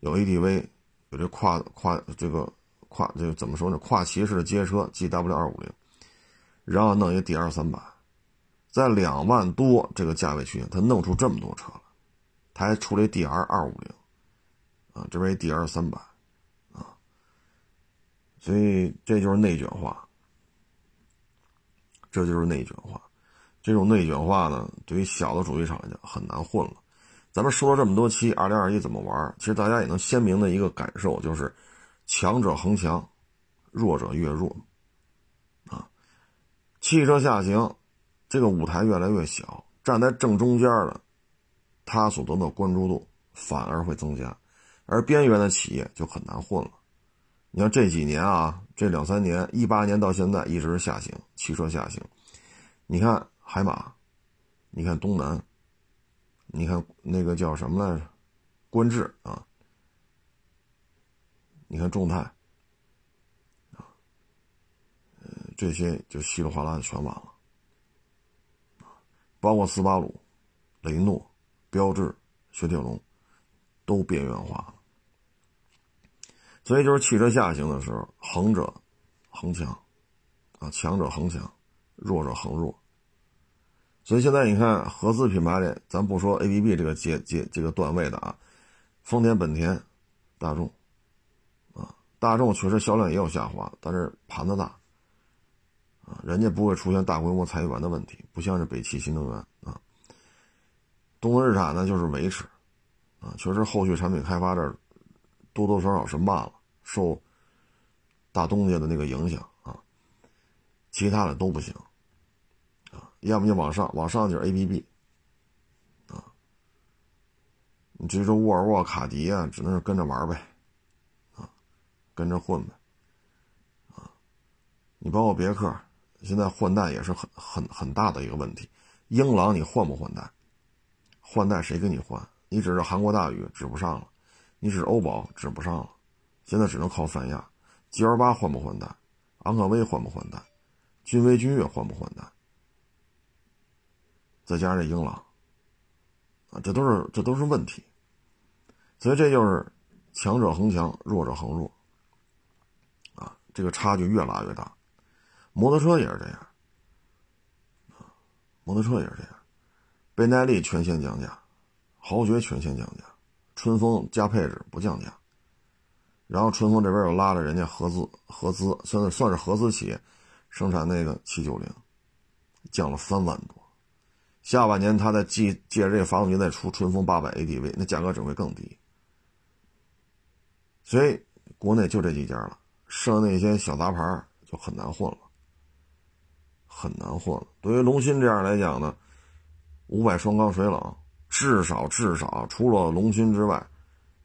有 ADV，有这跨跨这个跨这怎么说呢？跨骑式的街车 GW 二五零，然后弄一个 DR 三百，在两万多这个价位区间，他弄出这么多车了，他还出了 DR 二五零，啊，这边一 DR 三百，啊，所以这就是内卷化，这就是内卷化。这种内卷化呢，对于小的主机厂来讲很难混了。咱们说了这么多期，二零二一怎么玩？其实大家也能鲜明的一个感受就是，强者恒强，弱者越弱。啊，汽车下行这个舞台越来越小，站在正中间的，他所得到关注度反而会增加，而边缘的企业就很难混了。你看这几年啊，这两三年，一八年到现在一直是下行，汽车下行，你看。海马，你看东南，你看那个叫什么来着？观致啊，你看众泰啊，呃，这些就稀里哗啦的全完了包括斯巴鲁、雷诺、标致、雪铁龙，都边缘化了。所以就是汽车下行的时候，横者横强，啊，强者恒强，弱者恒弱。所以现在你看合资品牌里，咱不说 A B B 这个阶阶这个段位的啊，丰田、本田、大众，大众确实销量也有下滑，但是盘子大，啊，人家不会出现大规模裁员的问题，不像是北汽新能源啊。东风日产呢就是维持，啊，确实后续产品开发这多多少少是慢了，受大东家的那个影响啊，其他的都不行。啊要么就往上，往上就是 A B B，啊，你至于说沃尔沃、卡迪啊，只能是跟着玩呗，跟着混呗，啊，你包括别克，现在换代也是很很很大的一个问题。英朗你换不换代？换代谁给你换？你指着韩国大宇指不上了，你指欧宝指不上了，现在只能靠三亚。G L 八换不换代？昂科威换不换代？君威、君越换不换代？再加上这英朗，啊，这都是这都是问题，所以这就是强者恒强，弱者恒弱，这个差距越拉越大。摩托车也是这样，摩托车也是这样，倍耐力全线降价，豪爵全线降价，春风加配置不降价，然后春风这边又拉着人家合资合资，算算是合资企业生产那个七九零，降了三万多。下半年他再借借着这个发动机再出春风八百 ADV，那价格只会更低。所以国内就这几家了，剩那些小杂牌就很难混了，很难混了。对于龙芯这样来讲呢，五百双缸水冷，至少至少除了龙芯之外，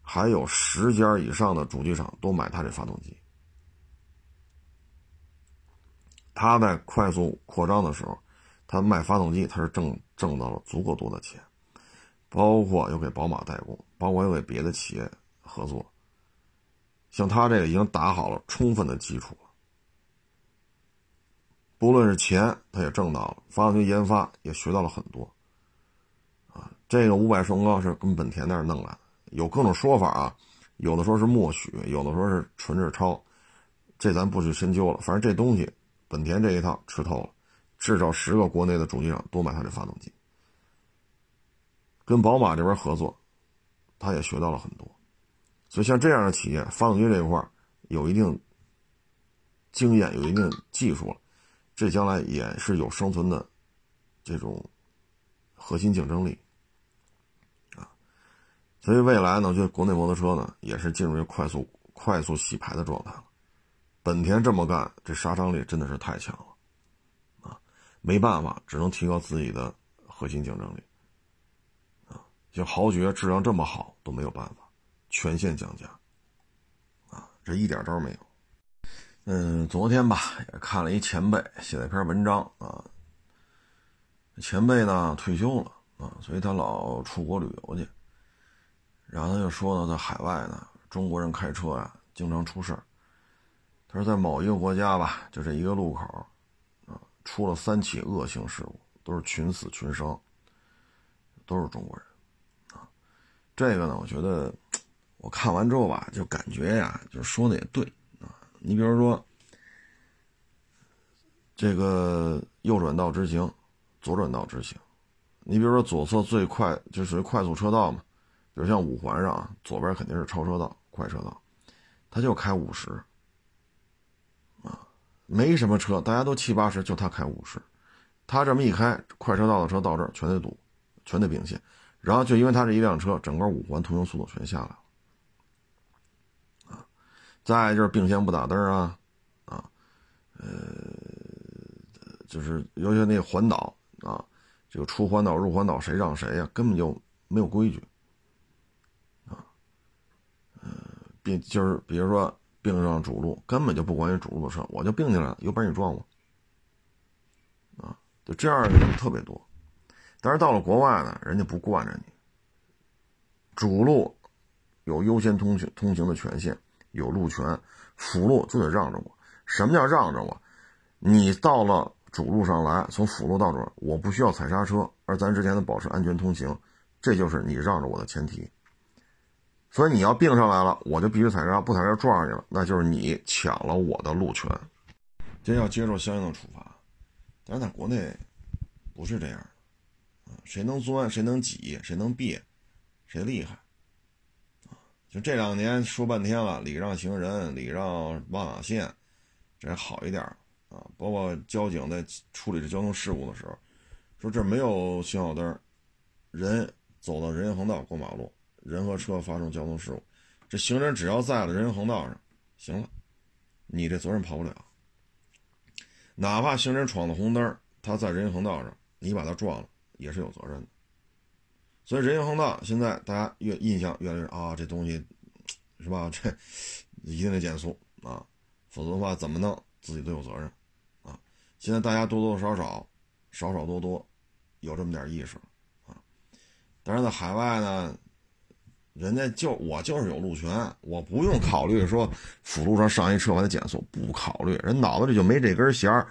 还有十家以上的主机厂都买他这发动机。他在快速扩张的时候，他卖发动机，他是挣挣到了足够多的钱，包括有给宝马代工，包括有给别的企业合作。像他这个已经打好了充分的基础了，不论是钱他也挣到了，发动机研发也学到了很多。啊，这个五百双缸是跟本田那儿弄来的，有各种说法啊，有的说是默许，有的说是纯是抄，这咱不去深究了。反正这东西，本田这一套吃透了，至少十个国内的主机厂都买他这发动机，跟宝马这边合作，他也学到了很多。所以，像这样的企业，发动机这一块有一定经验、有一定技术了，这将来也是有生存的这种核心竞争力啊。所以，未来呢，我觉得国内摩托车呢也是进入一个快速、快速洗牌的状态了。本田这么干，这杀伤力真的是太强了啊！没办法，只能提高自己的核心竞争力啊。就豪爵质量这么好，都没有办法。全线降价，啊，这一点招没有。嗯，昨天吧也看了一前辈写了一篇文章啊。前辈呢退休了啊，所以他老出国旅游去。然后他就说呢，在海外呢，中国人开车啊经常出事儿。他说在某一个国家吧，就这一个路口啊，出了三起恶性事故，都是群死群伤，都是中国人啊。这个呢，我觉得。我看完之后吧，就感觉呀，就是说的也对啊。你比如说，这个右转道直行，左转道直行。你比如说左侧最快就属于快速车道嘛，比如像五环上啊，左边肯定是超车道、快车道，他就开五十啊，没什么车，大家都七八十，就他开五十。他这么一开，快车道的车到这儿全得堵，全得并线，然后就因为他这一辆车，整个五环通行速度全下来了。再就是并线不打灯啊，啊，呃，就是尤其那环岛啊，这个出环岛入环岛谁让谁呀？根本就没有规矩，啊，呃，并就是比如说并上主路，根本就不管你主路的车，我就并进来了，有本事你撞我，啊，就这样的人特别多。但是到了国外呢，人家不惯着你，主路有优先通行通行的权限。有路权，辅路就得让着我。什么叫让着我？你到了主路上来，从辅路到这，我不需要踩刹车，而咱之前的保持安全通行，这就是你让着我的前提。所以你要并上来了，我就必须踩刹，不踩刹撞上去了，那就是你抢了我的路权，这要接受相应的处罚。但是在国内不是这样，谁能钻，谁能挤，谁能别，谁厉害。就这两年说半天了，礼让行人，礼让斑马线，这好一点啊。包括交警在处理这交通事故的时候，说这没有信号灯，人走到人行横道过马路，人和车发生交通事故，这行人只要在了人行横道上，行了，你这责任跑不了。哪怕行人闯了红灯，他在人行横道上，你把他撞了，也是有责任的。所以人行横道现在大家越印象越来越啊，这东西是吧？这一定得减速啊，否则的话怎么弄自己都有责任啊。现在大家多多少少、少少多多有这么点意识啊。但是在海外呢，人家就我就是有路权，我不用考虑说辅路上上一车我得减速，不考虑，人脑子里就没这根弦儿。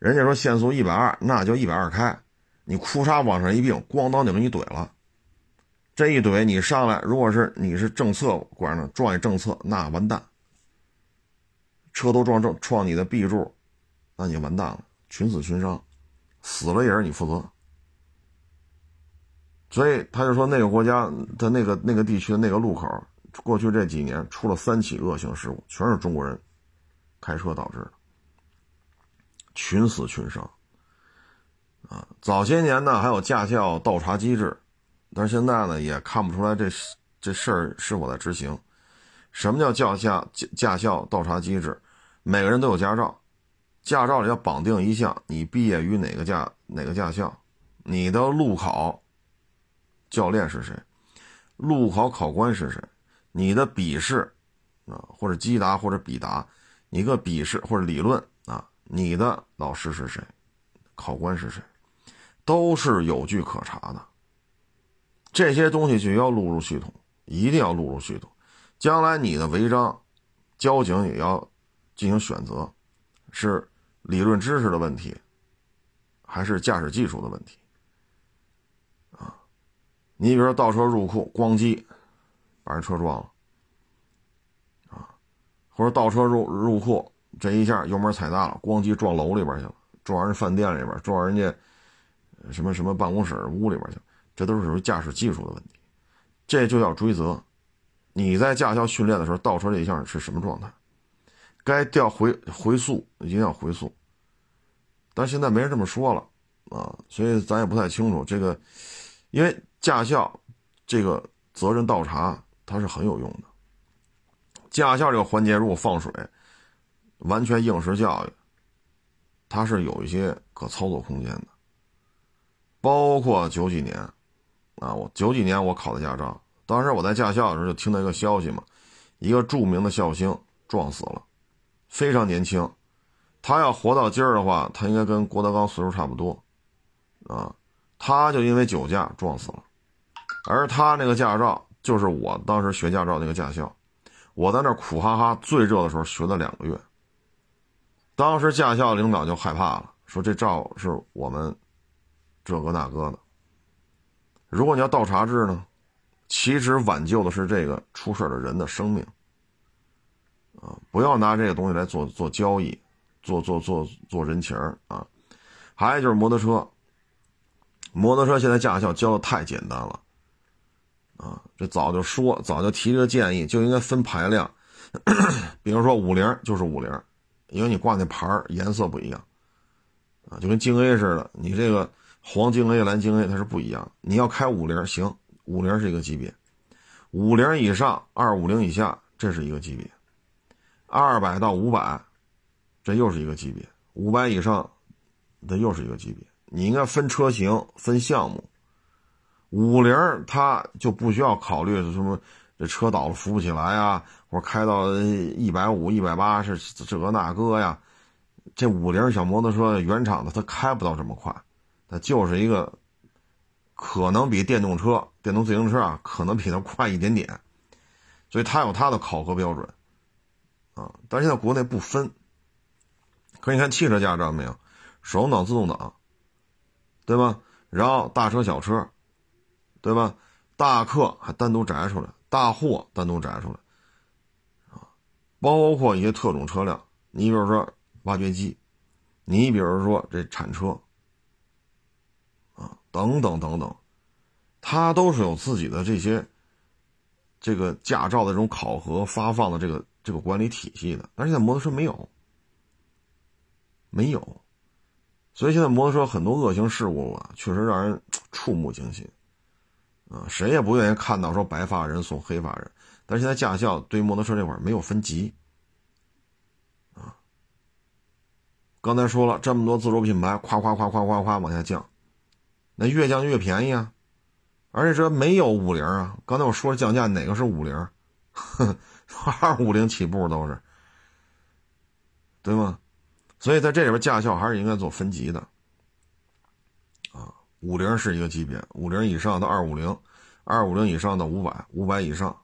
人家说限速一百二，那就一百二开，你裤衩往上一并，咣当就给你怼了。这一怼你上来，如果是你是正侧拐上撞一政策，那完蛋，车都撞正撞你的 B 柱，那你完蛋了，群死群伤，死了也是你负责。所以他就说那个国家的那个那个地区的那个路口，过去这几年出了三起恶性事故，全是中国人开车导致的，群死群伤，啊，早些年呢还有驾校倒查机制，但是现在呢也看不出来这这事儿是否在执行。什么叫驾校驾驾校倒查机制？每个人都有驾照，驾照里要绑定一项，你毕业于哪个驾哪个驾校，你的路考教练是谁，路考考官是谁，你的笔试啊或者机答或者笔答，一个笔试或者理论啊，你的老师是谁，考官是谁，都是有据可查的。这些东西就要录入系统，一定要录入系统。将来你的违章，交警也要。进行选择，是理论知识的问题，还是驾驶技术的问题？啊，你比如说倒车入库，咣叽，把人车撞了，啊，或者倒车入入库，这一下油门踩大了，咣叽撞楼里边去了，撞人饭店里边，撞人家什么什么办公室屋里边去了，这都是属于驾驶技术的问题，这就要追责。你在驾校训练的时候，倒车这一下是什么状态？该调回回速，一定要回速，但现在没人这么说了啊，所以咱也不太清楚这个，因为驾校这个责任倒查它是很有用的。驾校这个环节如果放水，完全应试教育，它是有一些可操作空间的。包括九几年啊，我九几年我考的驾照，当时我在驾校的时候就听到一个消息嘛，一个著名的校星撞死了。非常年轻，他要活到今儿的话，他应该跟郭德纲岁数差不多，啊，他就因为酒驾撞死了，而他那个驾照就是我当时学驾照那个驾校，我在那苦哈哈最热的时候学了两个月，当时驾校领导就害怕了，说这照是我们这个那个的，如果你要倒查制呢，其实挽救的是这个出事的人的生命。啊，不要拿这个东西来做做交易，做做做做人情啊！还有就是摩托车，摩托车现在驾校教的太简单了啊！这早就说，早就提这个建议，就应该分排量，比如说五菱就是五菱，因为你挂那牌颜色不一样啊，就跟京 A 似的，你这个黄金 A、蓝金 A 它是不一样。你要开五菱行，五菱是一个级别，五菱以上、二五零以下，这是一个级别。二百到五百，这又是一个级别；五百以上，这又是一个级别。你应该分车型、分项目。五菱它就不需要考虑什么这车倒了扶不起来啊，或者开到一百五、一百八是这个那个呀。这五菱小摩托车原厂的它开不到这么快，它就是一个可能比电动车、电动自行车啊可能比它快一点点，所以它有它的考核标准。啊，但是现在国内不分。可你看汽车驾照没有？手动挡、自动挡，对吧？然后大车、小车，对吧？大客还单独摘出来，大货单独摘出来，啊，包括一些特种车辆，你比如说挖掘机，你比如说这铲车，等等等等，它都是有自己的这些这个驾照的这种考核、发放的这个。这个管理体系的，但是现在摩托车没有，没有，所以现在摩托车很多恶性事故啊，确实让人触目惊心，啊，谁也不愿意看到说白发人送黑发人。但是现在驾校对摩托车这块没有分级，啊，刚才说了这么多自主品牌，夸夸夸夸夸夸往下降，那越降越便宜啊，而且这没有五菱啊，刚才我说降价哪个是五菱？二五零起步都是，对吗？所以在这里边驾校还是应该做分级的，啊，五零是一个级别，五零以上到二五零，二五零以上到五百，五百以上，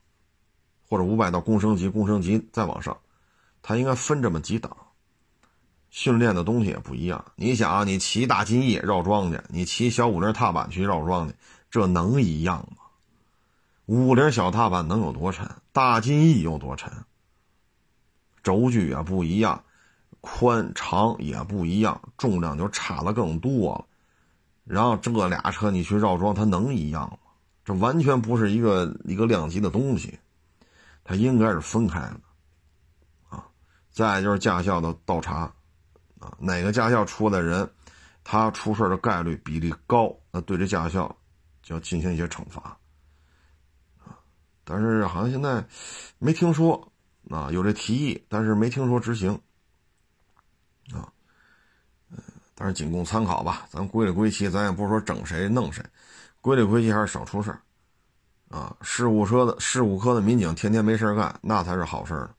或者五百到工升级，工升级再往上，它应该分这么几档，训练的东西也不一样。你想啊，你骑大金翼绕桩去，你骑小五菱踏板去绕桩去，这能一样吗？五菱小踏板能有多沉？大金翼有多沉？轴距也不一样，宽长也不一样，重量就差的更多了。然后这俩车你去绕桩，它能一样吗？这完全不是一个一个量级的东西，它应该是分开的啊。再就是驾校的倒查啊，哪个驾校出的人，他出事的概率比例高，那对这驾校就要进行一些惩罚啊。但是好像现在没听说啊，有这提议，但是没听说执行啊。嗯但是仅供参考吧，咱归里归期，咱也不是说整谁弄谁，归里归期还是少出事啊。事故车的事故科的民警天天没事干，那才是好事儿。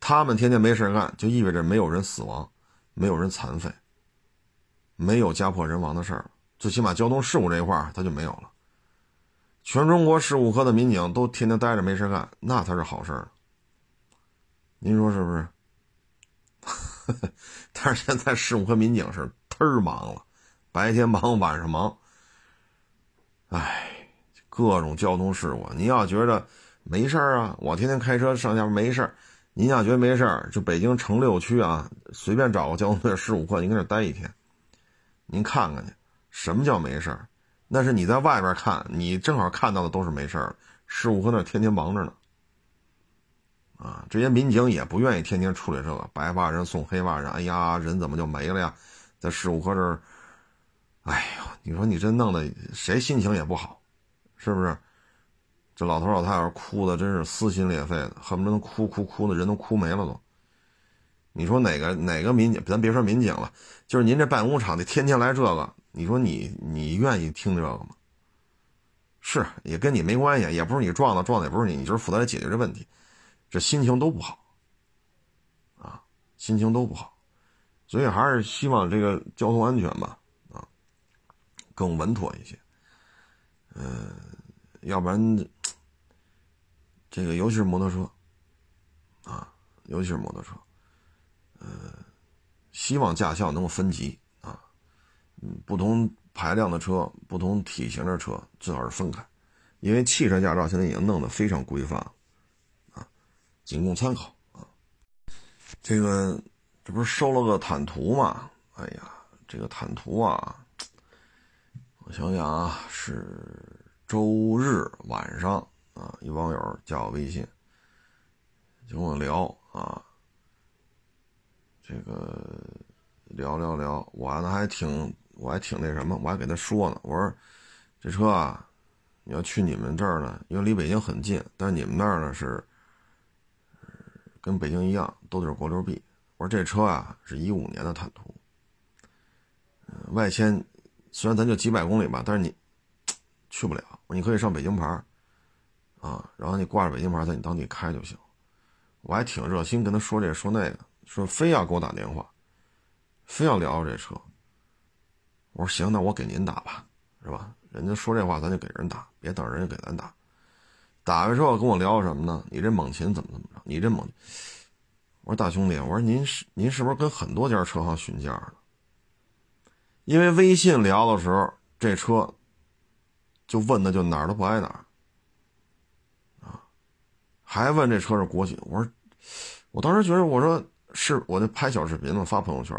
他们天天没事干，就意味着没有人死亡，没有人残废，没有家破人亡的事儿。最起码交通事故这一块儿他就没有了。全中国事故科的民警都天天待着没事干，那才是好事儿。您说是不是？但是现在事故科民警是忒忙了，白天忙晚上忙。哎，各种交通事故，你要觉得没事儿啊，我天天开车上下班没事儿。您要觉得没事儿，就北京城六区啊，随便找个交通队事故科，您跟这待一天，您看看去，什么叫没事儿？那是你在外边看，你正好看到的都是没事儿，事故科那天天忙着呢。啊，这些民警也不愿意天天处理这个白发人送黑发人，哎呀，人怎么就没了呀？在事故科这儿，哎呦，你说你这弄的谁心情也不好，是不是？这老头老太太哭的真是撕心裂肺的，恨不得哭哭哭的人都哭没了都。你说哪个哪个民警？咱别说民警了，就是您这办公场地天天来这个，你说你你愿意听这个吗？是，也跟你没关系，也不是你撞的，撞的也不是你，你就是负责来解决这问题。这心情都不好，啊，心情都不好，所以还是希望这个交通安全吧，啊，更稳妥一些，嗯，要不然，这个尤其是摩托车，啊，尤其是摩托车，呃，希望驾校能够分级啊，嗯，不同排量的车、不同体型的车最好是分开，因为汽车驾照现在已经弄得非常规范啊。仅供参考啊！这个这不是收了个坦途吗？哎呀，这个坦途啊，我想想啊，是周日晚上啊，一网友加我微信，就跟我聊啊，这个聊聊聊，我呢还挺我还挺那什么，我还给他说呢，我说这车啊，你要去你们这儿呢，因为离北京很近，但是你们那儿呢是。跟北京一样，都得是国六 B。我说这车啊，是一五年的坦途，外迁，虽然咱就几百公里吧，但是你 去不了。你可以上北京牌啊，然后你挂着北京牌在你当地开就行。我还挺热心跟他说这说那个，说非要给我打电话，非要聊这车。我说行，那我给您打吧，是吧？人家说这话，咱就给人打，别等人家给咱打。打完之后跟我聊什么呢？你这猛禽怎么怎么着？你这猛，我说大兄弟，我说您是您是不是跟很多家车行询价呢？因为微信聊的时候，这车就问的就哪儿都不挨哪儿，还问这车是国企。我说，我当时觉得我说是我那拍小视频嘛，发朋友圈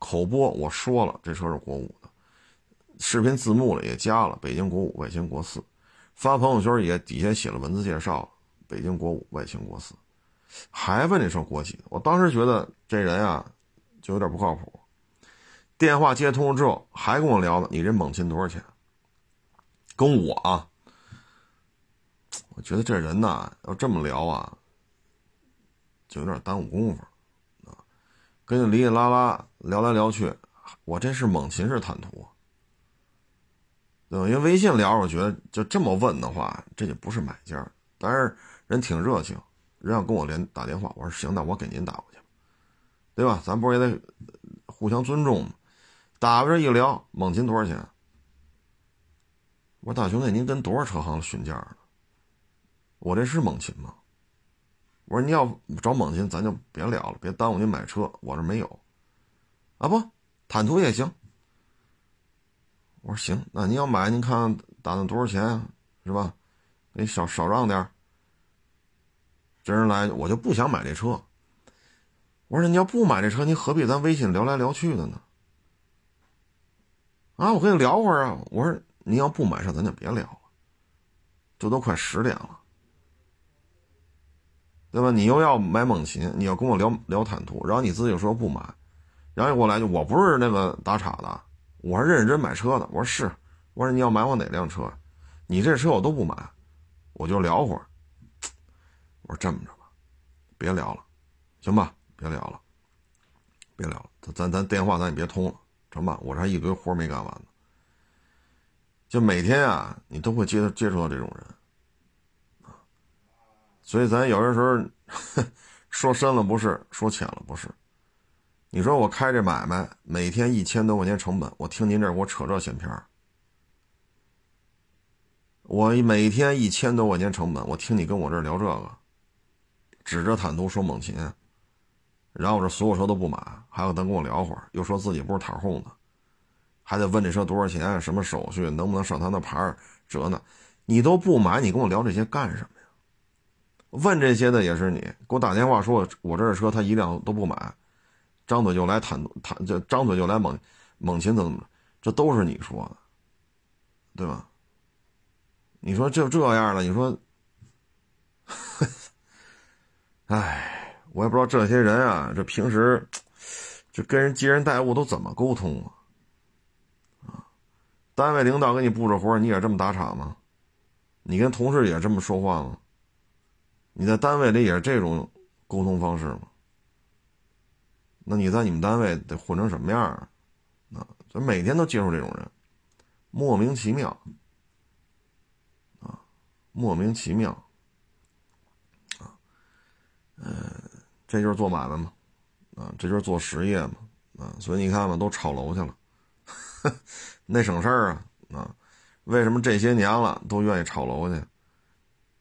口播我说了这车是国五的，视频字幕了也加了北京国五外星国四。发朋友圈也底下写了文字介绍，北京国五外星国四，还问你说国企，我当时觉得这人啊就有点不靠谱。电话接通了之后，还跟我聊呢，你这猛禽多少钱？跟我啊，我觉得这人呐要这么聊啊，就有点耽误功夫啊，跟你哩哩啦啦聊来聊去，我这是猛禽是坦途。对吧？因为微信聊，我觉得就这么问的话，这就不是买家。但是人挺热情，人要跟我连打电话，我说行，那我给您打过去，对吧？咱不是也得互相尊重吗？打过这一聊，猛禽多少钱？我说大兄弟，您跟多少车行询价呢？我这是猛禽吗？我说你要找猛禽，咱就别聊了，别耽误您买车。我这没有，啊不，坦途也行。我说行，那您要买，您看打算多少钱啊？是吧？你少少让点这人来，我就不想买这车。我说你要不买这车，你何必咱微信聊来聊去的呢？啊，我跟你聊会儿啊。我说你要不买车，咱就别聊了。这都快十点了，对吧？你又要买猛禽，你要跟我聊聊坦途，然后你自己又说不买，然后一过来就我不是那个打岔的，我是认认真买车的。我说是，我说你要买我哪辆车？你这车我都不买，我就聊会儿。我说这么着吧，别聊了，行吧？别聊了，别聊了，咱咱电话咱也别通了，成吧？我这还一堆活没干完呢。就每天啊，你都会接接触到这种人，所以咱有些时候 说深了不是，说浅了不是。你说我开这买卖，每天一千多块钱成本，我听您这给我扯这闲篇儿。我每天一千多块钱成本，我听你跟我这聊这个，指着坦途说猛禽，然后我这所有车都不买，还要再跟我聊会儿，又说自己不是塔哄的，还得问这车多少钱，什么手续，能不能上他那牌儿，这呢，你都不买，你跟我聊这些干什么？问这些的也是你，给我打电话说我我这车他一辆都不买。张嘴就来坦坦，这张嘴就来猛猛禽，怎么，这都是你说的，对吧？你说就这样了，你说，哎，我也不知道这些人啊，这平时这跟人接人待物都怎么沟通啊？啊，单位领导给你布置活，你也这么打岔吗？你跟同事也这么说话吗？你在单位里也是这种沟通方式吗？那你在你们单位得混成什么样啊？啊，就每天都接触这种人，莫名其妙，啊，莫名其妙，啊，呃，这就是做买卖嘛，啊，这就是做实业嘛，啊，所以你看嘛，都炒楼去了，那省事儿啊，啊，为什么这些年了都愿意炒楼去？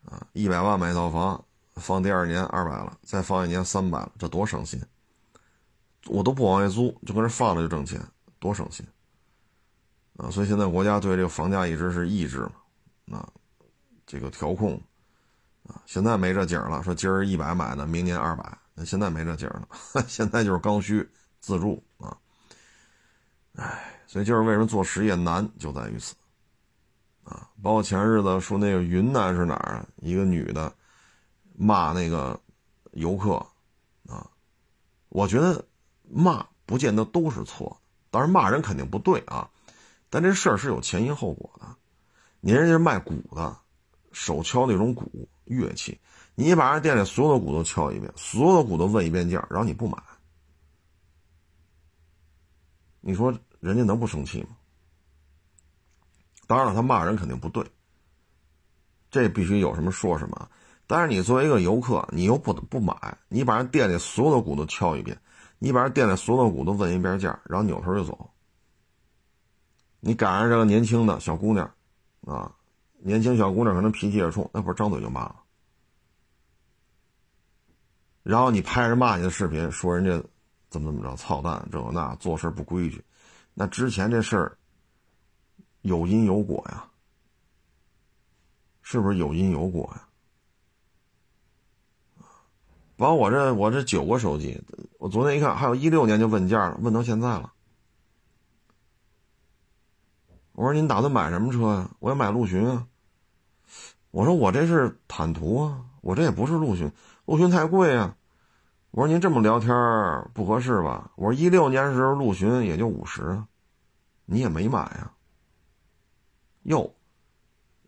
啊，一百万买一套房，放第二年二百了，再放一年三百了，这多省心。我都不往外租，就搁这放着就挣钱，多省心啊！所以现在国家对这个房价一直是抑制嘛，啊，这个调控啊，现在没这景了。说今儿一百买的，明年二百，那现在没这景儿了，现在就是刚需自住啊！哎，所以就是为什么做实业难，就在于此啊！包括前日子说那个云南是哪儿啊？一个女的骂那个游客啊，我觉得。骂不见得都是错，当然骂人肯定不对啊，但这事儿是有前因后果的。你人家卖鼓的，手敲那种鼓乐器，你把人店里所有的鼓都敲一遍，所有的鼓都问一遍价，然后你不买，你说人家能不生气吗？当然了，他骂人肯定不对，这必须有什么说什么。但是你作为一个游客，你又不不买，你把人店里所有的鼓都敲一遍。你把人店里所有的股都问一遍价，然后扭头就走。你赶上这个年轻的小姑娘，啊，年轻小姑娘可能脾气也冲，那会儿张嘴就骂了。然后你拍着骂你的视频，说人家怎么怎么着，操蛋，这那做事不规矩。那之前这事儿有因有果呀，是不是有因有果呀？完，我这我这九个手机，我昨天一看，还有一六年就问价了，问到现在了。我说您打算买什么车呀？我要买陆巡啊。我说我这是坦途啊，我这也不是陆巡，陆巡太贵啊。我说您这么聊天不合适吧？我说一六年时候陆巡也就五十，你也没买呀。哟，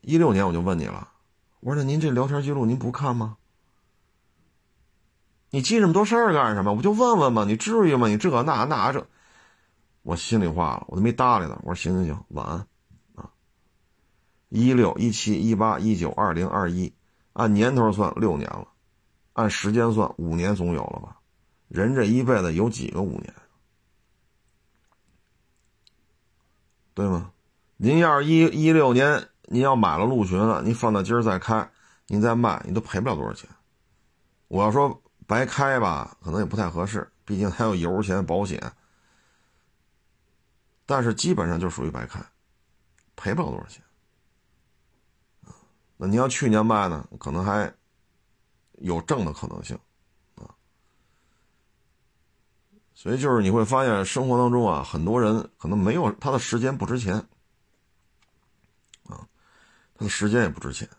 一六年我就问你了，我说那您这聊天记录您不看吗？你记这么多事儿干什么？我就问问嘛，你至于吗？你这那那这，我心里话了，我都没搭理他。我说行行行，晚安，啊，一六一七一八一九二零二一，按年头算六年了，按时间算五年总有了吧？人这一辈子有几个五年？对吗？您要是一一六年您要买了陆巡了，您放到今儿再开，您再卖，你都赔不了多少钱。我要说。白开吧，可能也不太合适，毕竟还有油钱、保险。但是基本上就属于白开，赔不了多少钱。那你要去年卖呢，可能还有挣的可能性啊。所以就是你会发现，生活当中啊，很多人可能没有他的时间不值钱啊，他的时间也不值钱。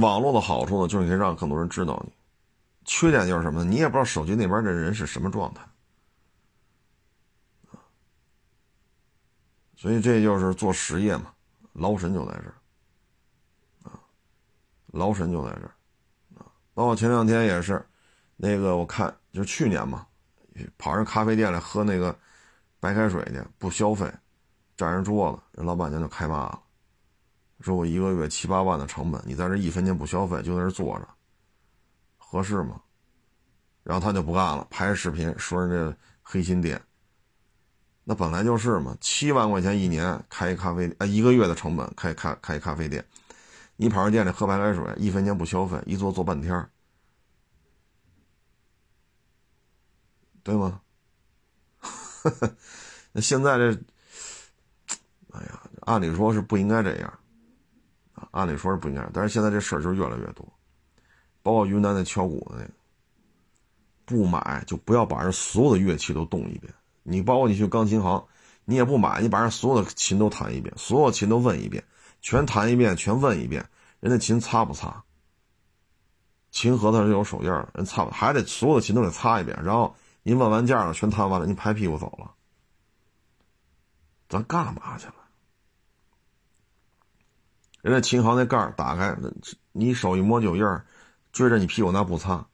网络的好处呢，就是可以让更多人知道你。缺点就是什么？你也不知道手机那边的人是什么状态，所以这就是做实业嘛，劳神就在这儿，啊，劳神就在这儿，啊，包括前两天也是，那个我看就是去年嘛，跑人咖啡店里喝那个白开水去，不消费，占人桌子，人老板娘就开骂了，说我一个月七八万的成本，你在这一分钱不消费就在这坐着，合适吗？然后他就不干了，拍视频说人家黑心店。那本来就是嘛，七万块钱一年开一咖啡啊，一个月的成本开开开咖啡店，你跑人店里喝白开水，一分钱不消费，一坐坐半天，对吗？那现在这，哎呀，按理说是不应该这样，啊，按理说是不应该，但是现在这事儿就越来越多，包括云南那敲鼓的那个，不买就不要把人所有的乐器都动一遍。你包括你去钢琴行，你也不买，你把人所有的琴都弹一遍，所有琴都问一遍，全弹一遍，全问一遍，人家琴擦不擦？琴盒子上有手印人擦不还得所有的琴都得擦一遍，然后您问完价了，全弹完了，你拍屁股走了，咱干嘛去了？人家琴行那盖打开，你手一摸就有印儿，追着你屁股拿布擦。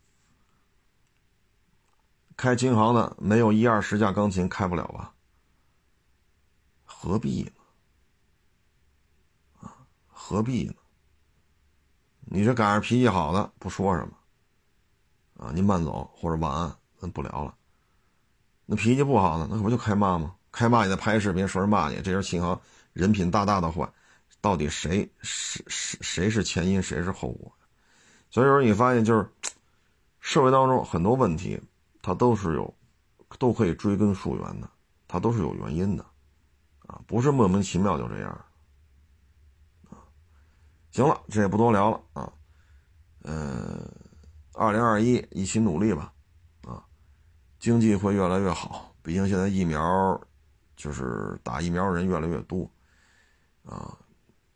开琴行的没有一二十架钢琴开不了吧？何必呢？啊，何必呢？你这赶上脾气好的不说什么，啊，您慢走或者晚安，咱不聊了。那脾气不好的，那可不就开骂吗？开骂你再拍视频说人骂你，这人琴行人品大大的坏，到底谁是是谁是前因，谁是后果？所以说你发现就是社会当中很多问题。它都是有，都可以追根溯源的，它都是有原因的，啊，不是莫名其妙就这样，啊，行了，这也不多聊了啊，呃，二零二一一起努力吧，啊，经济会越来越好，毕竟现在疫苗就是打疫苗人越来越多，啊，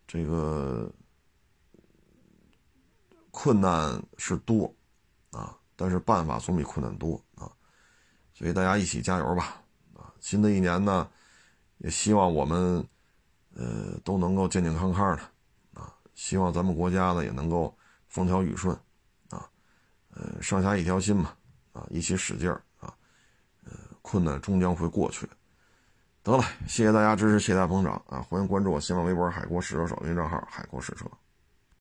这个困难是多，啊。但是办法总比困难多啊，所以大家一起加油吧！啊，新的一年呢，也希望我们呃都能够健健康康的啊，希望咱们国家呢也能够风调雨顺啊，呃，上下一条心嘛啊，一起使劲儿啊，呃，困难终将会过去。得了，谢谢大家支持，谢谢大家捧场啊！欢迎关注我新浪微博“海阔试车手”微信账号“海阔试车”。